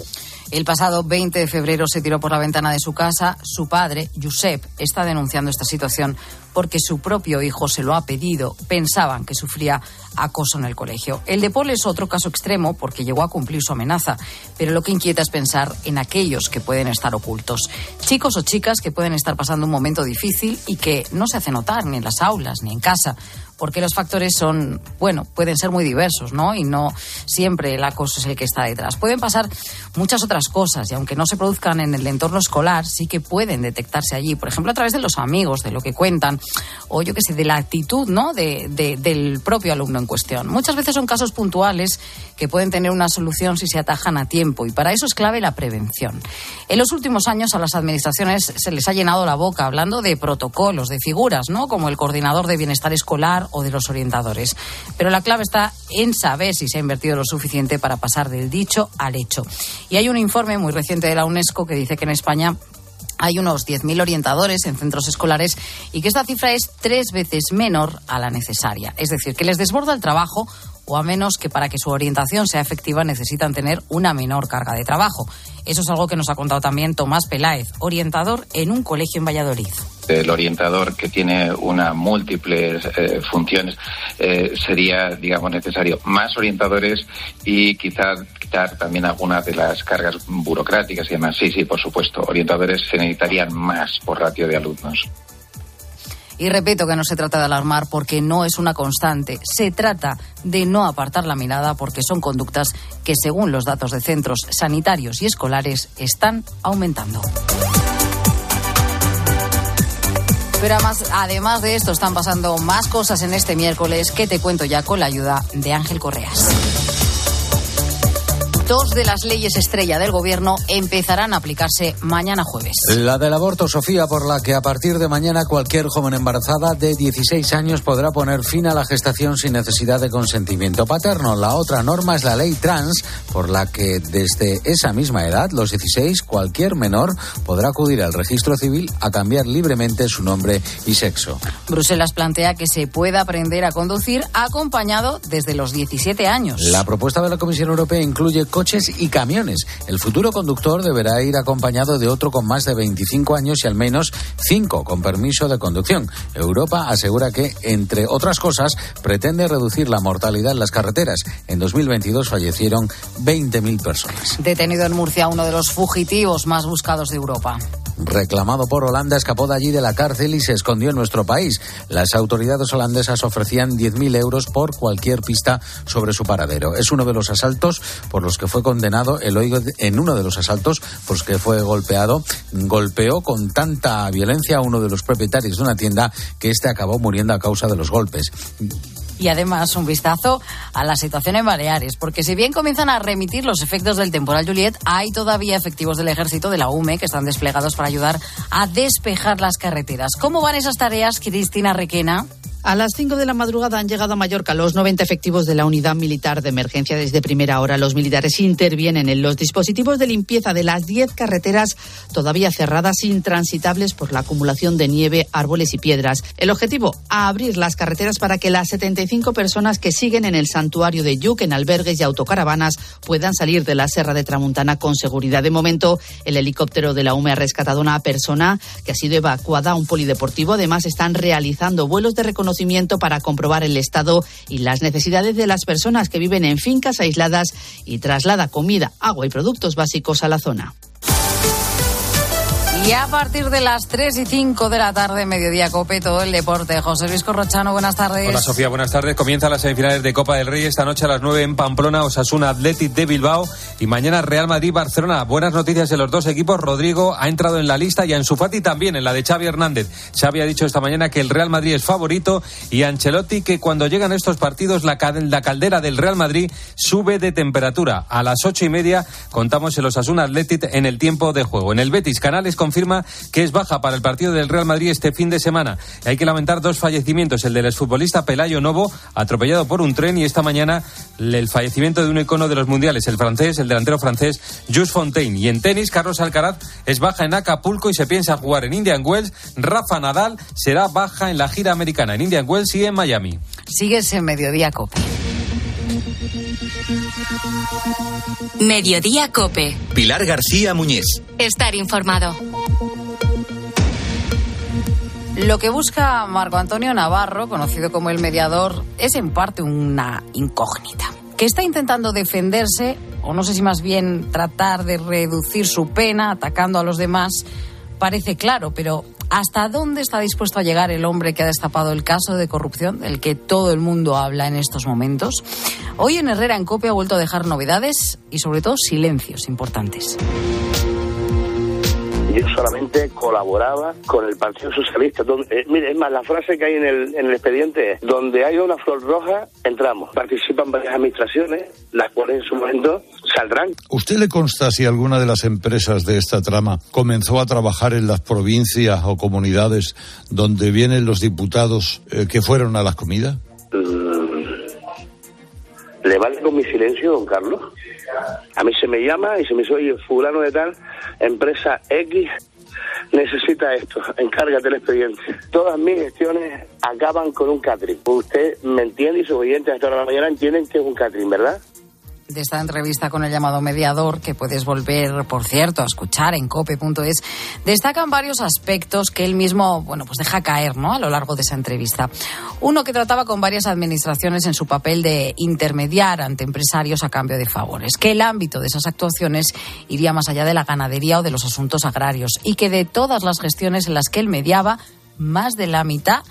El pasado 20 de febrero se tiró por la ventana de su casa. Su padre, Josep, está denunciando esta situación porque su propio hijo se lo ha pedido. Pensaban que sufría acoso en el colegio. El de Paul es otro caso extremo porque llegó a cumplir su amenaza, pero lo que inquieta es pensar en aquellos que pueden estar ocultos. Chicos o chicas que pueden estar pasando un momento difícil y que no se hace notar ni en las aulas ni en casa porque los factores son, bueno, pueden ser muy diversos, ¿no? Y no siempre el acoso es el que está detrás. Pueden pasar muchas otras cosas y aunque no se produzcan en el entorno escolar, sí que pueden detectarse allí, por ejemplo, a través de los amigos, de lo que cuentan, o yo qué sé, de la actitud, ¿no? De, del propio alumno cuestión. Muchas veces son casos puntuales que pueden tener una solución si se atajan a tiempo y para eso es clave la prevención. En los últimos años a las administraciones se les ha llenado la boca hablando de protocolos, de figuras, ¿no? Como el coordinador de bienestar escolar o de los orientadores. Pero la clave está en saber si se ha invertido lo suficiente para pasar del dicho al hecho. Y hay un informe muy reciente de la UNESCO que dice que en España hay unos 10.000 orientadores en centros escolares y que esta cifra es tres veces menor a la necesaria. Es decir, que les desborda el trabajo o a menos que para que su orientación sea efectiva necesitan tener una menor carga de trabajo. Eso es algo que nos ha contado también Tomás Peláez, orientador en un colegio en Valladolid. El orientador que tiene una múltiples eh, funciones eh, sería, digamos, necesario más orientadores y quizás también algunas de las cargas burocráticas y demás. Sí, sí, por supuesto. Orientadores se necesitarían más por ratio de alumnos. Y repito que no se trata de alarmar porque no es una constante. Se trata de no apartar la mirada porque son conductas que, según los datos de centros sanitarios y escolares, están aumentando. Pero además, además de esto, están pasando más cosas en este miércoles que te cuento ya con la ayuda de Ángel Correas. Dos de las leyes estrella del gobierno empezarán a aplicarse mañana jueves. La del aborto, Sofía, por la que a partir de mañana cualquier joven embarazada de 16 años podrá poner fin a la gestación sin necesidad de consentimiento paterno. La otra norma es la ley trans, por la que desde esa misma edad, los 16, cualquier menor podrá acudir al registro civil a cambiar libremente su nombre y sexo. Bruselas plantea que se pueda aprender a conducir acompañado desde los 17 años. La propuesta de la Comisión Europea incluye coches y camiones. El futuro conductor deberá ir acompañado de otro con más de 25 años y al menos 5 con permiso de conducción. Europa asegura que, entre otras cosas, pretende reducir la mortalidad en las carreteras. En 2022 fallecieron 20.000 personas. Detenido en Murcia uno de los fugitivos más buscados de Europa reclamado por Holanda, escapó de allí de la cárcel y se escondió en nuestro país. Las autoridades holandesas ofrecían 10.000 euros por cualquier pista sobre su paradero. Es uno de los asaltos por los que fue condenado el en uno de los asaltos los que fue golpeado. Golpeó con tanta violencia a uno de los propietarios de una tienda que este acabó muriendo a causa de los golpes y además un vistazo a la situación en Baleares, porque si bien comienzan a remitir los efectos del temporal Juliet, hay todavía efectivos del ejército de la UME que están desplegados para ayudar a despejar las carreteras. ¿Cómo van esas tareas, Cristina Requena? A las 5 de la madrugada han llegado a Mallorca los 90 efectivos de la unidad militar de emergencia. Desde primera hora los militares intervienen en los dispositivos de limpieza de las 10 carreteras todavía cerradas, intransitables por la acumulación de nieve, árboles y piedras. El objetivo, abrir las carreteras para que las 75 personas que siguen en el santuario de Yuc, en albergues y autocaravanas, puedan salir de la Serra de Tramuntana con seguridad. De momento, el helicóptero de la UME ha rescatado a una persona que ha sido evacuada a un polideportivo. Además, están realizando vuelos de reconocimiento para comprobar el estado y las necesidades de las personas que viven en fincas aisladas y traslada comida, agua y productos básicos a la zona. Y a partir de las 3 y 5 de la tarde, mediodía Cope, todo el deporte. José Luis Corrochano, buenas tardes. Hola Sofía, buenas tardes. Comienzan las semifinales de Copa del Rey esta noche a las 9 en Pamplona, Osasuna Athletic de Bilbao y mañana Real Madrid-Barcelona. Buenas noticias de los dos equipos. Rodrigo ha entrado en la lista y Ansu Fati también, en la de Xavi Hernández. Xavi ha dicho esta mañana que el Real Madrid es favorito y Ancelotti que cuando llegan estos partidos la, caldera del Real Madrid sube de temperatura. A las ocho y media contamos el Osasuna Athletic en el tiempo de juego. En el Betis, Canales confirma que es baja para el partido del Real Madrid este fin de semana. Hay que lamentar dos fallecimientos, el del exfutbolista Pelayo Novo, atropellado por un tren, y esta mañana el fallecimiento de un icono de los mundiales, el francés, el delantero francés, Jules Fontaine. Y en tenis, Carlos Alcaraz es baja en Acapulco y se piensa jugar en Indian Wells. Rafa Nadal será baja en la gira americana en Indian Wells y en Miami. Sigues en Mediodía Cope. Mediodía Cope. Pilar García Muñiz. Estar informado. Lo que busca Marco Antonio Navarro, conocido como el mediador, es en parte una incógnita. Que está intentando defenderse, o no sé si más bien tratar de reducir su pena atacando a los demás, parece claro, pero ¿hasta dónde está dispuesto a llegar el hombre que ha destapado el caso de corrupción del que todo el mundo habla en estos momentos? Hoy en Herrera en Copia ha vuelto a dejar novedades y sobre todo silencios importantes yo solamente colaboraba con el Partido Socialista. Eh, mire, es más, la frase que hay en el, en el expediente es, donde hay una flor roja, entramos. Participan varias administraciones, las cuales en su momento saldrán. ¿Usted le consta si alguna de las empresas de esta trama comenzó a trabajar en las provincias o comunidades donde vienen los diputados eh, que fueron a las comidas? Mm. ¿Le vale con mi silencio, don Carlos? A mí se me llama y se me dice, oye, fulano de tal, empresa X, necesita esto, encárgate el expediente. Todas mis gestiones acaban con un catering. Usted me entiende y sus oyentes hasta la mañana entienden que es un catering, ¿verdad? De esta entrevista con el llamado mediador, que puedes volver, por cierto, a escuchar en cope.es, destacan varios aspectos que él mismo, bueno, pues deja caer, ¿no? A lo largo de esa entrevista. Uno que trataba con varias administraciones en su papel de intermediar ante empresarios a cambio de favores, que el ámbito de esas actuaciones iría más allá de la ganadería o de los asuntos agrarios y que de todas las gestiones en las que él mediaba, más de la mitad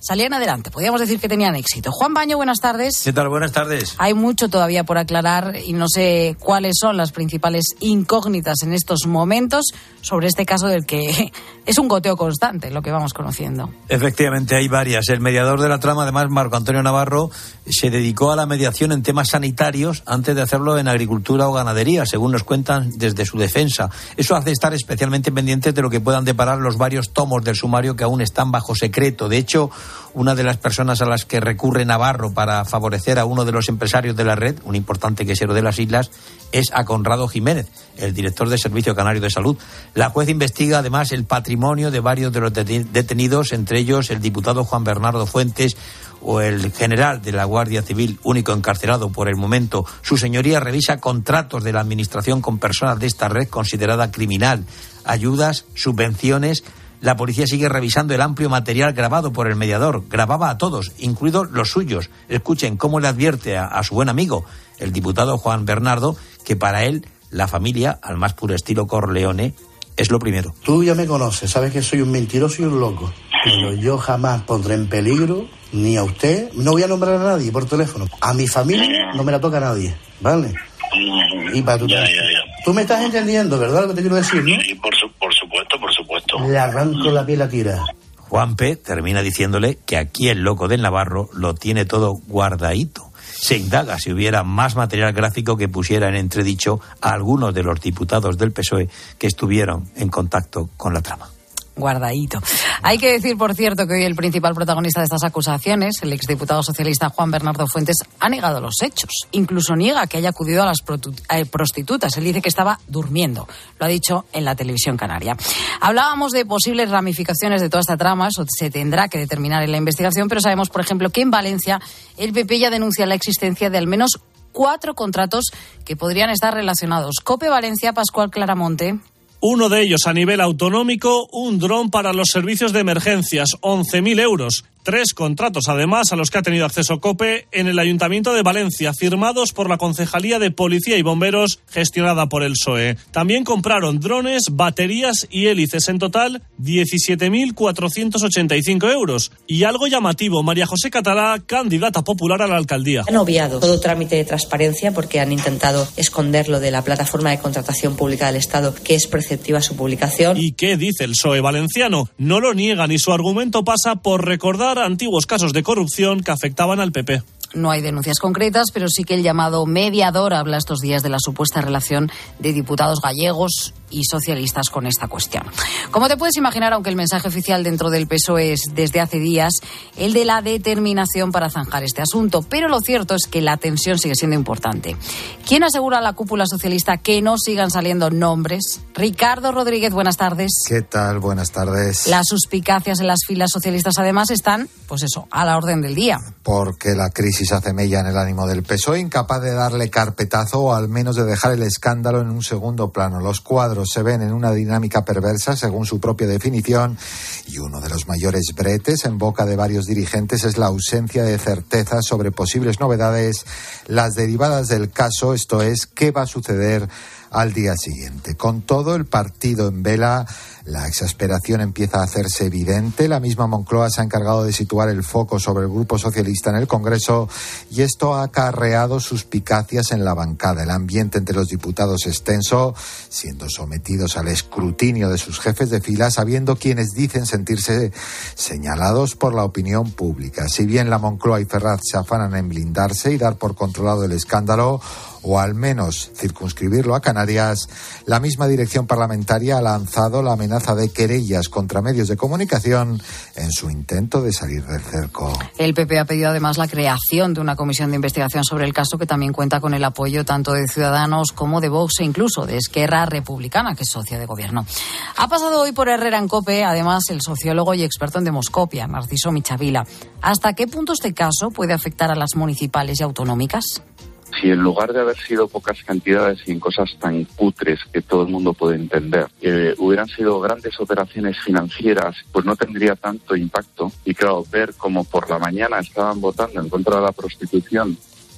salían adelante. Podríamos decir que tenían éxito. Juan Baño, buenas tardes. ¿Qué tal? Buenas tardes. Hay mucho todavía por aclarar y no sé cuáles son las principales incógnitas en estos momentos sobre este caso del que es un goteo constante lo que vamos conociendo. Efectivamente, hay varias. El mediador de la trama, además, Marco Antonio Navarro, se dedicó a la mediación en temas sanitarios antes de hacerlo en agricultura o ganadería, según nos cuentan desde su defensa. Eso hace estar especialmente pendientes de lo que puedan deparar los varios tomos del sumario que aún están bajo secreto. De hecho, una de las personas a las que recurre Navarro para favorecer a uno de los empresarios de la red, un importante quesero de las islas, es a Conrado Jiménez, el director del Servicio Canario de Salud. La juez investiga además el patrimonio de varios de los detenidos, entre ellos el diputado Juan Bernardo Fuentes o el general de la Guardia Civil, único encarcelado por el momento. Su señoría revisa contratos de la Administración con personas de esta red considerada criminal, ayudas, subvenciones, la policía sigue revisando el amplio material grabado por el mediador. Grababa a todos, incluidos los suyos. Escuchen cómo le advierte a, su buen amigo, el diputado Juan Bernardo, que para él la familia, al más puro estilo Corleone, es lo primero. Tú ya me conoces, sabes que soy un mentiroso y un loco. Pero yo jamás pondré en peligro ni a usted, no voy a nombrar a nadie por teléfono. A mi familia no me la toca a nadie, ¿vale? Y para tu Tú me estás entendiendo, ¿verdad? Lo que te quiero decir, ¿no? Sí, por, por supuesto, por supuesto. Le arranco la piel a tira. Juan P. termina diciéndole que aquí el loco del Navarro lo tiene todo guardadito. Se indaga si hubiera más material gráfico que pusiera en entredicho a algunos de los diputados del PSOE que estuvieron en contacto con la trama guardadito. Hay que decir, por cierto, que hoy el principal protagonista de estas acusaciones, el exdiputado socialista Juan Bernardo Fuentes, ha negado los hechos. Incluso niega que haya acudido a las eh, prostitutas. Él dice que estaba durmiendo. Lo ha dicho en la televisión canaria. Hablábamos de posibles ramificaciones de toda esta trama. Eso se tendrá que determinar en la investigación, pero sabemos, por ejemplo, que en Valencia el PP ya denuncia la existencia de al menos cuatro contratos que podrían estar relacionados. Cope Valencia, Pascual Claramonte. Uno de ellos a nivel autonómico, un dron para los servicios de emergencias, 11.000 euros tres contratos, además, a los que ha tenido acceso COPE en el Ayuntamiento de Valencia, firmados por la Concejalía de Policía y Bomberos, gestionada por el PSOE. También compraron drones, baterías y hélices, en total 17.485 euros. Y algo llamativo, María José Catalá, candidata popular a la alcaldía. Han obviado todo trámite de transparencia porque han intentado esconderlo de la plataforma de contratación pública del Estado, que es preceptiva su publicación. ¿Y qué dice el PSOE valenciano? No lo niegan y su argumento pasa por recordar antiguos casos de corrupción que afectaban al PP. No hay denuncias concretas, pero sí que el llamado mediador habla estos días de la supuesta relación de diputados gallegos y socialistas con esta cuestión. Como te puedes imaginar, aunque el mensaje oficial dentro del PSOE es desde hace días el de la determinación para zanjar este asunto, pero lo cierto es que la tensión sigue siendo importante. ¿Quién asegura a la cúpula socialista que no sigan saliendo nombres? Ricardo Rodríguez, buenas tardes. ¿Qué tal? Buenas tardes. Las suspicacias en las filas socialistas además están, pues eso, a la orden del día. Porque la crisis hace mella en el ánimo del PSOE, incapaz de darle carpetazo o al menos de dejar el escándalo en un segundo plano. Los cuadros se ven en una dinámica perversa, según su propia definición, y uno de los mayores bretes en boca de varios dirigentes es la ausencia de certeza sobre posibles novedades, las derivadas del caso, esto es, qué va a suceder al día siguiente. Con todo, el partido en vela la exasperación empieza a hacerse evidente. La misma Moncloa se ha encargado de situar el foco sobre el Grupo Socialista en el Congreso y esto ha acarreado suspicacias en la bancada. El ambiente entre los diputados es tenso, siendo sometidos al escrutinio de sus jefes de fila, sabiendo quienes dicen sentirse señalados por la opinión pública. Si bien la Moncloa y Ferraz se afanan en blindarse y dar por controlado el escándalo, o al menos circunscribirlo a Canarias, la misma dirección parlamentaria ha lanzado la amenaza de querellas contra medios de comunicación en su intento de salir del cerco. El PP ha pedido además la creación de una comisión de investigación sobre el caso que también cuenta con el apoyo tanto de Ciudadanos como de Vox e incluso de Esquerra Republicana, que es socia de gobierno. Ha pasado hoy por Herrera en Cope, además, el sociólogo y experto en demoscopia, Narciso Michavila. ¿Hasta qué punto este caso puede afectar a las municipales y autonómicas? Si en lugar de haber sido pocas cantidades y en cosas tan cutres que todo el mundo puede entender, eh, hubieran sido grandes operaciones financieras, pues no tendría tanto impacto. Y claro, ver como por la mañana estaban votando en contra de la prostitución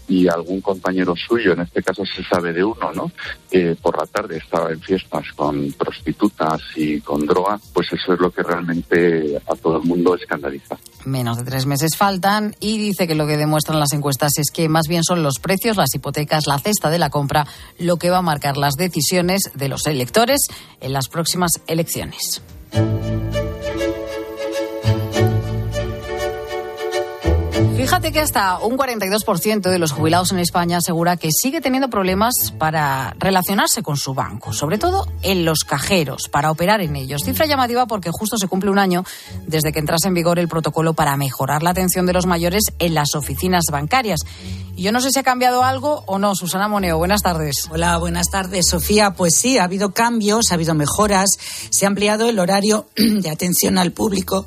y algún compañero suyo, en este caso se sabe de uno, ¿no? Que por la tarde estaba en fiestas con prostitutas y con droga, pues eso es lo que realmente a todo el mundo escandaliza. Menos de tres meses faltan y dice que lo que demuestran las encuestas es que más bien son los precios, las hipotecas, la cesta de la compra, lo que va a marcar las decisiones de los electores en las próximas elecciones. Fíjate que hasta un 42% de los jubilados en España asegura que sigue teniendo problemas para relacionarse con su banco, sobre todo en los cajeros, para operar en ellos. Cifra llamativa porque justo se cumple un año desde que entrase en vigor el protocolo para mejorar la atención de los mayores en las oficinas bancarias. Yo no sé si ha cambiado algo o no. Susana Moneo, buenas tardes. Hola, buenas tardes, Sofía. Pues sí, ha habido cambios, ha habido mejoras, se ha ampliado el horario de atención al público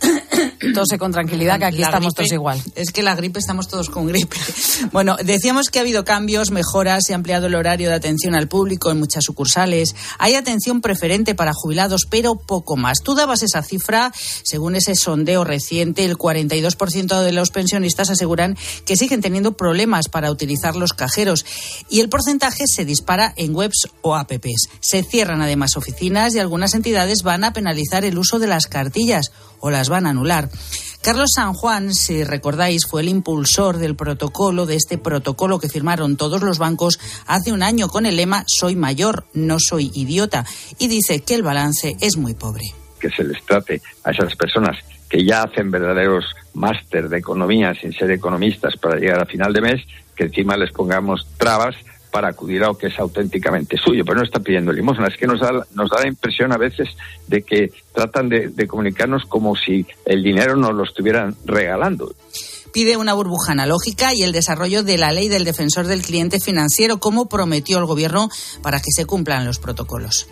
Tose con tranquilidad, que aquí La estamos gripe- todos igual. Es que la gripe, estamos todos con gripe. Bueno, decíamos que ha habido cambios, mejoras, se ha ampliado el horario de atención al público en muchas sucursales. Hay atención preferente para jubilados, pero poco más. Tú dabas esa cifra, según ese sondeo reciente, el 42% de los pensionistas aseguran que siguen teniendo problemas para utilizar los cajeros y el porcentaje se dispara en webs o apps. Se cierran además oficinas y algunas entidades van a penalizar el uso de las cartillas o las van a anular. Carlos San Juan, si recordáis, fue el impulsor del protocolo, de este protocolo que firmaron todos los bancos hace un año con el lema Soy mayor, no soy idiota, y dice que el balance es muy pobre. que se les trate a esas personas que ya hacen verdaderos máster de economía sin ser economistas para llegar a final de mes, que encima les pongamos trabas para acudir a lo que es auténticamente suyo, pero no está pidiendo limosna. Es que nos da, nos da la impresión a veces de que tratan de, de comunicarnos como si el dinero nos lo estuvieran regalando. Pide una burbuja analógica y el desarrollo de la ley del defensor del cliente financiero, como prometió el Gobierno, para que se cumplan los protocolos.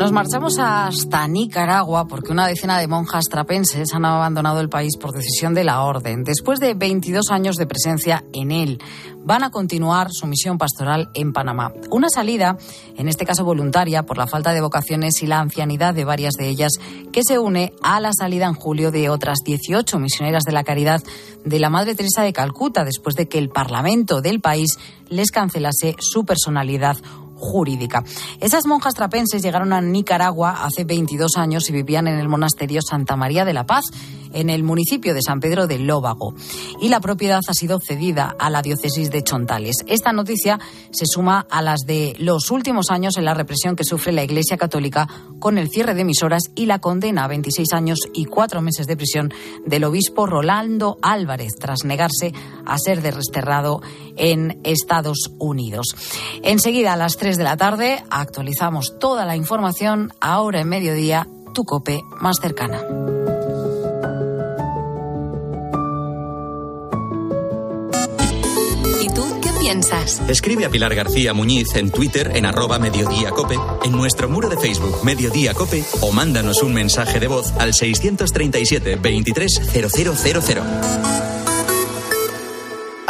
Nos marchamos hasta Nicaragua porque una decena de monjas trapenses han abandonado el país por decisión de la orden. Después de 22 años de presencia en él, van a continuar su misión pastoral en Panamá. Una salida, en este caso voluntaria, por la falta de vocaciones y la ancianidad de varias de ellas, que se une a la salida en julio de otras 18 misioneras de la caridad de la Madre Teresa de Calcuta, después de que el Parlamento del país les cancelase su personalidad jurídica. Esas monjas trapenses llegaron a Nicaragua hace 22 años y vivían en el monasterio Santa María de la Paz, en el municipio de San Pedro del Lóbago. Y la propiedad ha sido cedida a la diócesis de Chontales. Esta noticia se suma a las de los últimos años en la represión que sufre la Iglesia Católica con el cierre de emisoras y la condena a 26 años y cuatro meses de prisión del obispo Rolando Álvarez tras negarse a ser desterrado en Estados Unidos. Enseguida a las 3 de la tarde actualizamos toda la información ahora en mediodía, tu cope más cercana. ¿Y tú qué piensas? Escribe a Pilar García Muñiz en Twitter en arroba Mediodía Cope, en nuestro muro de Facebook Mediodía Cope o mándanos un mensaje de voz al 637 230000.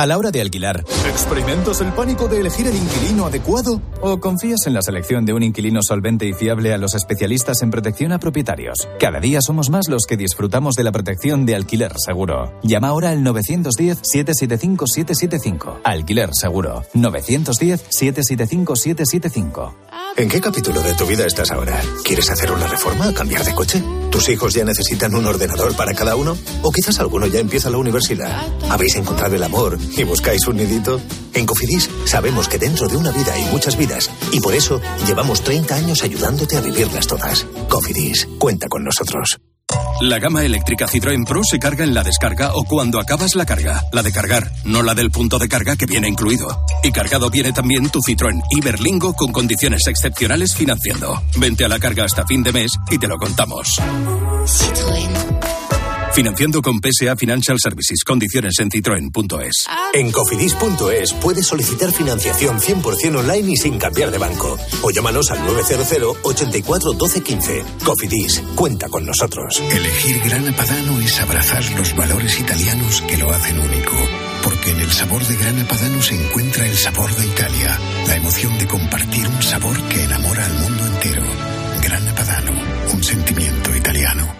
A la hora de alquilar, ¿experimentas el pánico de elegir el inquilino adecuado? ¿O confías en la selección de un inquilino solvente y fiable a los especialistas en protección a propietarios? Cada día somos más los que disfrutamos de la protección de alquiler seguro. Llama ahora al 910-775-775. Alquiler seguro. 910-775-775. ¿En qué capítulo de tu vida estás ahora? ¿Quieres hacer una reforma? ¿Cambiar de coche? ¿Tus hijos ya necesitan un ordenador para cada uno? ¿O quizás alguno ya empieza la universidad? ¿Habéis encontrado el amor y buscáis un nidito? En Cofidis sabemos que dentro de una vida hay muchas vidas y por eso llevamos 30 años ayudándote a vivirlas todas. Cofidis, cuenta con nosotros. La gama eléctrica Citroën Pro se carga en la descarga o cuando acabas la carga. La de cargar, no la del punto de carga que viene incluido. Y cargado viene también tu Citroën Iberlingo con condiciones excepcionales financiando. Vente a la carga hasta fin de mes y te lo contamos. Financiando con PSA Financial Services. Condiciones en citroen.es. En cofidis.es puedes solicitar financiación 100% online y sin cambiar de banco. O llámanos al 900 84 12 15. Cofidis, cuenta con nosotros. Elegir Grana Padano es abrazar los valores italianos que lo hacen único. Porque en el sabor de Grana Padano se encuentra el sabor de Italia, la emoción de compartir un sabor que enamora al mundo entero. Grana Padano, un sentimiento italiano.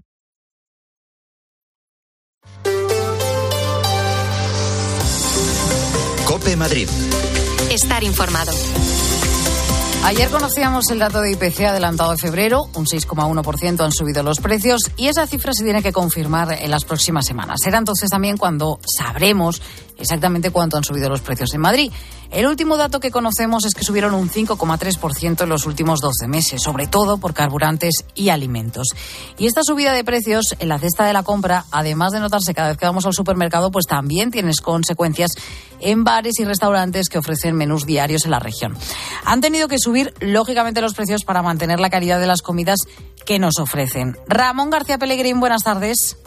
Cope Madrid. Estar informado. Ayer conocíamos el dato de IPC adelantado de febrero, un 6,1% han subido los precios y esa cifra se tiene que confirmar en las próximas semanas. Será entonces también cuando sabremos exactamente cuánto han subido los precios en Madrid. El último dato que conocemos es que subieron un 5,3% en los últimos 12 meses, sobre todo por carburantes y alimentos. Y esta subida de precios en la cesta de la compra, además de notarse cada vez que vamos al supermercado, pues también tiene consecuencias en bares y restaurantes que ofrecen menús diarios en la región. Han tenido que subir, lógicamente, los precios para mantener la calidad de las comidas que nos ofrecen. Ramón García Pellegrín, buenas tardes.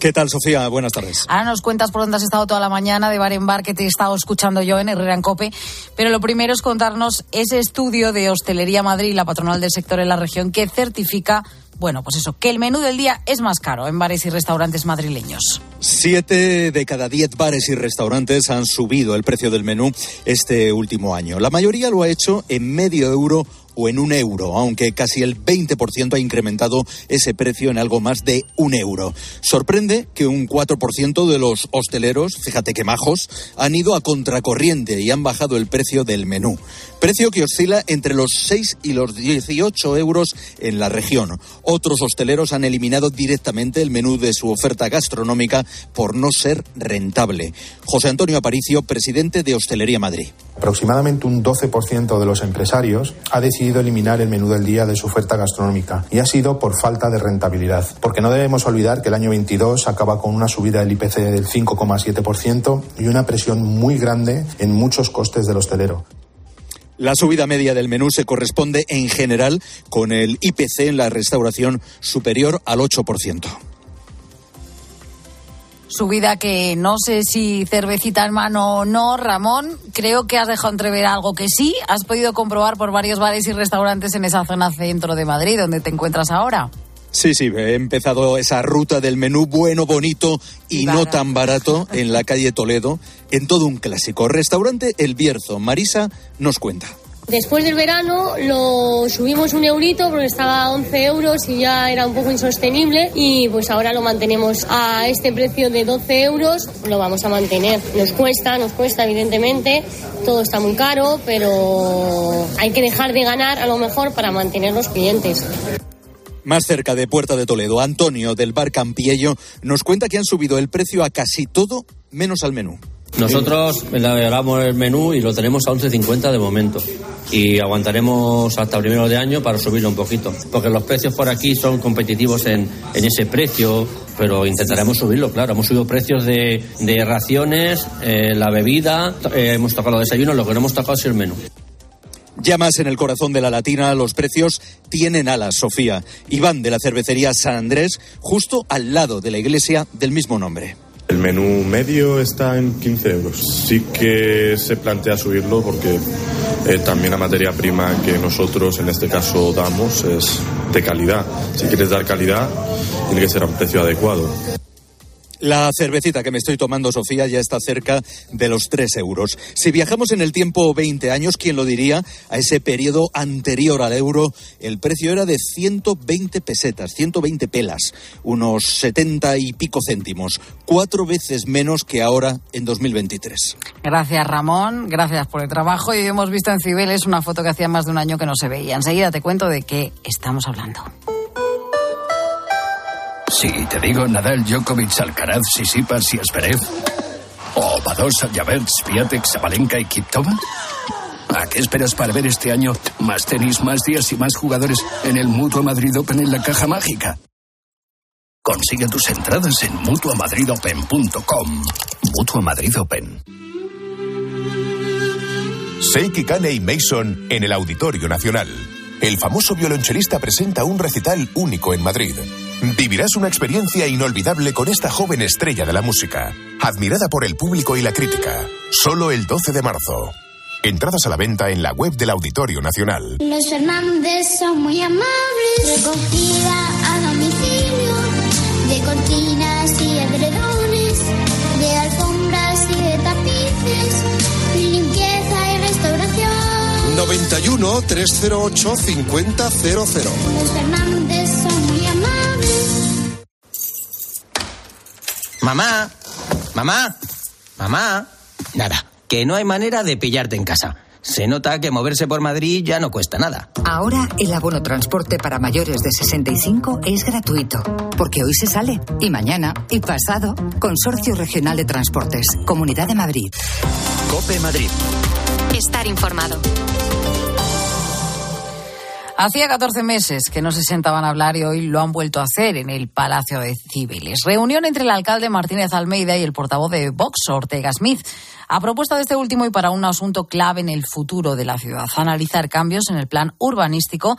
¿Qué tal, Sofía? Buenas tardes. Ahora nos cuentas por dónde has estado toda la mañana de bar en bar que te he estado escuchando yo en Herrera en Cope. Pero lo primero es contarnos ese estudio de Hostelería Madrid, la patronal del sector en la región, que certifica, bueno, pues eso, que el menú del día es más caro en bares y restaurantes madrileños. Siete de cada diez bares y restaurantes han subido el precio del menú este último año. La mayoría lo ha hecho en medio euro o en un euro, aunque casi el 20% ha incrementado ese precio en algo más de un euro. Sorprende que un 4% de los hosteleros, fíjate que majos, han ido a contracorriente y han bajado el precio del menú. Precio que oscila entre los 6 y los 18 euros en la región. Otros hosteleros han eliminado directamente el menú de su oferta gastronómica por no ser rentable. José Antonio Aparicio, presidente de Hostelería Madrid. Aproximadamente un 12% de los empresarios ha decidido eliminar el menú del día de su oferta gastronómica y ha sido por falta de rentabilidad. Porque no debemos olvidar que el año 22 acaba con una subida del IPC del 5,7% y una presión muy grande en muchos costes del hostelero. La subida media del menú se corresponde en general con el IPC en la restauración superior al 8%. Subida que no sé si cervecita en mano o no, Ramón. Creo que has dejado entrever algo que sí. Has podido comprobar por varios bares y restaurantes en esa zona centro de Madrid, donde te encuentras ahora. Sí, sí, he empezado esa ruta del menú bueno, bonito y no tan barato en la calle Toledo, en todo un clásico. Restaurante El Bierzo. Marisa nos cuenta. Después del verano lo subimos un eurito porque estaba a 11 euros y ya era un poco insostenible y pues ahora lo mantenemos a este precio de 12 euros, lo vamos a mantener. Nos cuesta, nos cuesta evidentemente, todo está muy caro, pero hay que dejar de ganar a lo mejor para mantener los clientes. Más cerca de Puerta de Toledo, Antonio del Bar Campiello nos cuenta que han subido el precio a casi todo menos al menú. Nosotros elaboramos el menú y lo tenemos a 11.50 de momento. Y aguantaremos hasta primero de año para subirlo un poquito. Porque los precios por aquí son competitivos en, en ese precio, pero intentaremos subirlo, claro. Hemos subido precios de, de raciones, eh, la bebida, eh, hemos tocado los desayunos, lo que no hemos tocado es el menú. Ya más en el corazón de la latina, los precios tienen alas, Sofía. Y van de la cervecería San Andrés, justo al lado de la iglesia del mismo nombre. El menú medio está en 15 euros. Sí que se plantea subirlo porque eh, también la materia prima que nosotros en este caso damos es de calidad. Si quieres dar calidad, tiene que ser a un precio adecuado. La cervecita que me estoy tomando, Sofía, ya está cerca de los 3 euros. Si viajamos en el tiempo 20 años, ¿quién lo diría? A ese periodo anterior al euro, el precio era de 120 pesetas, 120 pelas, unos 70 y pico céntimos, cuatro veces menos que ahora en 2023. Gracias, Ramón. Gracias por el trabajo. Y hemos visto en Cibeles una foto que hacía más de un año que no se veía. Enseguida te cuento de qué estamos hablando. Si te digo Nadal, Djokovic, Alcaraz, Sisipas y Asperev. O Badosa, Javert, Swiatek, Sabalenka y Kiptova. ¿A qué esperas para ver este año más tenis, más días y más jugadores en el Mutua Madrid Open en la caja mágica? Consigue tus entradas en mutuamadridopen.com. Mutua Madrid Open. Seiki Kane y Mason en el Auditorio Nacional. El famoso violonchelista presenta un recital único en Madrid. Vivirás una experiencia inolvidable con esta joven estrella de la música, admirada por el público y la crítica. Solo el 12 de marzo. Entradas a la venta en la web del Auditorio Nacional. Los Fernández son muy amables. Recogida a domicilio de cortinas y edredones, de alfombras y de tapices. 91 308 5000. Los Fernández son muy amables. Mamá, mamá, mamá. Nada, que no hay manera de pillarte en casa. Se nota que moverse por Madrid ya no cuesta nada. Ahora el abono transporte para mayores de 65 es gratuito, porque hoy se sale, y mañana, y pasado. Consorcio Regional de Transportes, Comunidad de Madrid. Cope Madrid. Estar informado. Hacía 14 meses que no se sentaban a hablar y hoy lo han vuelto a hacer en el Palacio de Civiles. Reunión entre el alcalde Martínez Almeida y el portavoz de Vox, Ortega Smith. A propuesta de este último y para un asunto clave en el futuro de la ciudad, analizar cambios en el plan urbanístico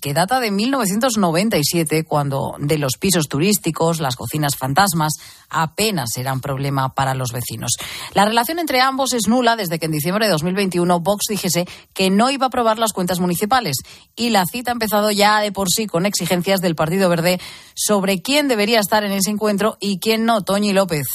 que data de 1997, cuando de los pisos turísticos, las cocinas fantasmas, apenas eran problema para los vecinos. La relación entre ambos es nula desde que en diciembre de 2021 Vox dijese que no iba a aprobar las cuentas municipales y la cita ha empezado ya de por sí con exigencias del Partido Verde sobre quién debería estar en ese encuentro y quién no, Toñi López.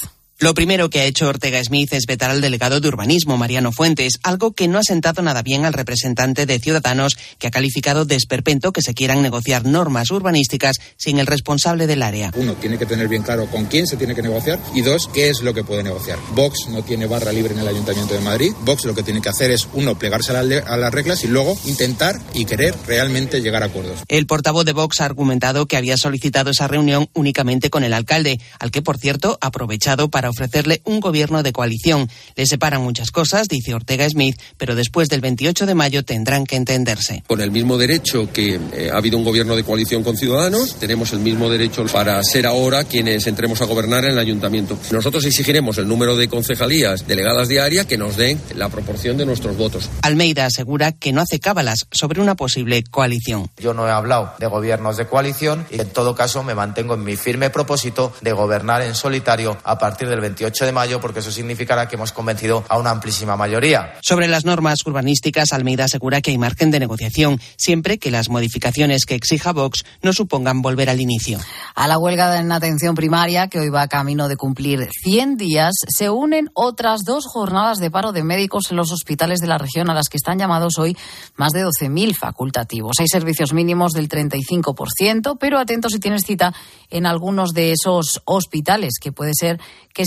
Lo primero que ha hecho Ortega Smith es vetar al delegado de urbanismo, Mariano Fuentes, algo que no ha sentado nada bien al representante de Ciudadanos, que ha calificado de esperpento que se quieran negociar normas urbanísticas sin el responsable del área. Uno, tiene que tener bien claro con quién se tiene que negociar y dos, qué es lo que puede negociar. Vox no tiene barra libre en el Ayuntamiento de Madrid. Vox lo que tiene que hacer es, uno, plegarse a, la- a las reglas y luego intentar y querer realmente llegar a acuerdos. El portavoz de Vox ha argumentado que había solicitado esa reunión únicamente con el alcalde, al que, por cierto, ha aprovechado para ofrecerle un gobierno de coalición. Le separan muchas cosas, dice Ortega Smith, pero después del 28 de mayo tendrán que entenderse. Con el mismo derecho que eh, ha habido un gobierno de coalición con Ciudadanos, tenemos el mismo derecho para ser ahora quienes entremos a gobernar en el ayuntamiento. Nosotros exigiremos el número de concejalías delegadas diarias que nos den la proporción de nuestros votos. Almeida asegura que no hace cábalas sobre una posible coalición. Yo no he hablado de gobiernos de coalición y en todo caso me mantengo en mi firme propósito de gobernar en solitario a partir del 28 de mayo porque eso significará que hemos convencido a una amplísima mayoría. Sobre las normas urbanísticas, Almeida asegura que hay margen de negociación, siempre que las modificaciones que exija Vox no supongan volver al inicio. A la huelga en atención primaria, que hoy va camino de cumplir 100 días, se unen otras dos jornadas de paro de médicos en los hospitales de la región a las que están llamados hoy más de 12.000 facultativos. Hay servicios mínimos del 35%, pero atentos si tienes cita en algunos de esos hospitales, que puede ser que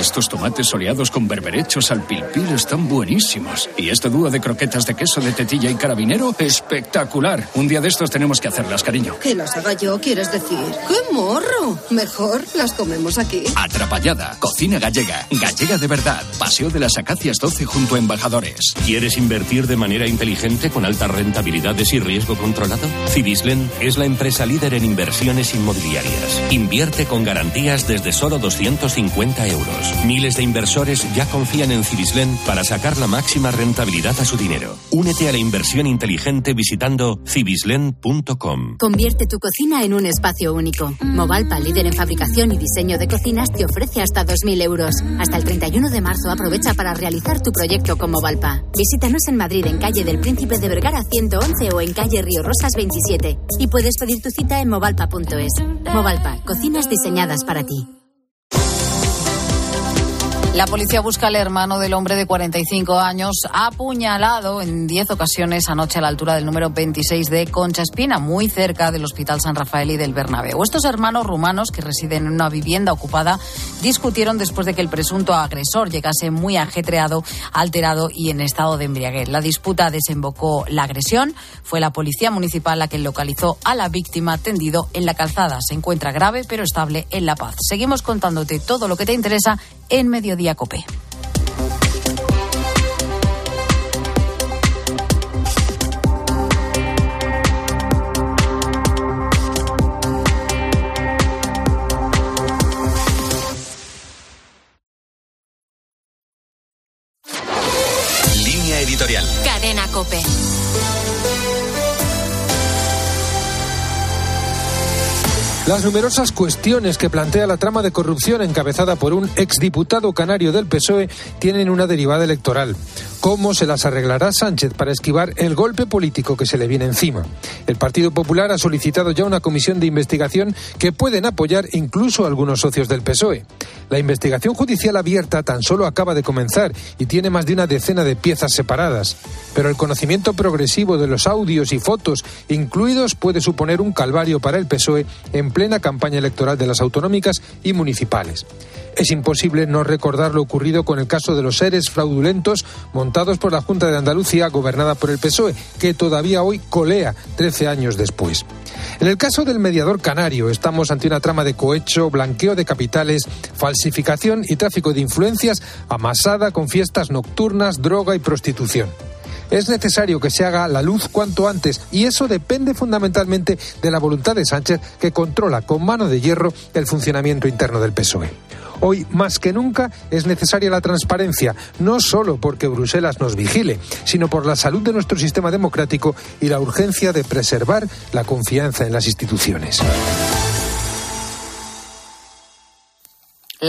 Estos tomates soleados con berberechos al pil pil están buenísimos. Y este dúo de croquetas de queso de tetilla y carabinero, espectacular. Un día de estos tenemos que hacerlas, cariño. Que las haga yo, quieres decir. ¡Qué morro! Mejor las comemos aquí. Atrapallada, cocina gallega, gallega de verdad. Paseo de las Acacias 12 junto a Embajadores. ¿Quieres invertir de manera inteligente con altas rentabilidades y riesgo controlado? Cibislen es la empresa líder en inversiones inmobiliarias. Invierte con garantías desde solo 250 euros. Miles de inversores ya confían en Cibislen para sacar la máxima rentabilidad a su dinero. Únete a la inversión inteligente visitando cibislen.com. Convierte tu cocina en un espacio único. Movalpa, líder en fabricación y diseño de cocinas, te ofrece hasta 2.000 euros. Hasta el 31 de marzo aprovecha para realizar tu proyecto con Movalpa. Visítanos en Madrid, en calle del Príncipe de Vergara 111 o en calle Río Rosas 27. Y puedes pedir tu cita en movalpa.es. Movalpa, cocinas diseñadas para ti. La policía busca al hermano del hombre de 45 años apuñalado en 10 ocasiones anoche a la altura del número 26 de Concha Espina, muy cerca del Hospital San Rafael y del Bernabéu. Estos hermanos rumanos que residen en una vivienda ocupada discutieron después de que el presunto agresor llegase muy ajetreado, alterado y en estado de embriaguez. La disputa desembocó la agresión. Fue la policía municipal la que localizó a la víctima tendido en la calzada. Se encuentra grave pero estable en La Paz. Seguimos contándote todo lo que te interesa en Mediodía Cope. Las numerosas cuestiones que plantea la trama de corrupción encabezada por un exdiputado canario del PSOE tienen una derivada electoral. ¿Cómo se las arreglará Sánchez para esquivar el golpe político que se le viene encima? El Partido Popular ha solicitado ya una comisión de investigación que pueden apoyar incluso algunos socios del PSOE. La investigación judicial abierta tan solo acaba de comenzar y tiene más de una decena de piezas separadas. Pero el conocimiento progresivo de los audios y fotos incluidos puede suponer un calvario para el PSOE en plena campaña electoral de las autonómicas y municipales. Es imposible no recordar lo ocurrido con el caso de los seres fraudulentos montados por la Junta de Andalucía, gobernada por el PSOE, que todavía hoy colea 13 años después. En el caso del mediador canario, estamos ante una trama de cohecho, blanqueo de capitales, falsificación y tráfico de influencias amasada con fiestas nocturnas, droga y prostitución. Es necesario que se haga la luz cuanto antes y eso depende fundamentalmente de la voluntad de Sánchez que controla con mano de hierro el funcionamiento interno del PSOE. Hoy, más que nunca, es necesaria la transparencia, no solo porque Bruselas nos vigile, sino por la salud de nuestro sistema democrático y la urgencia de preservar la confianza en las instituciones.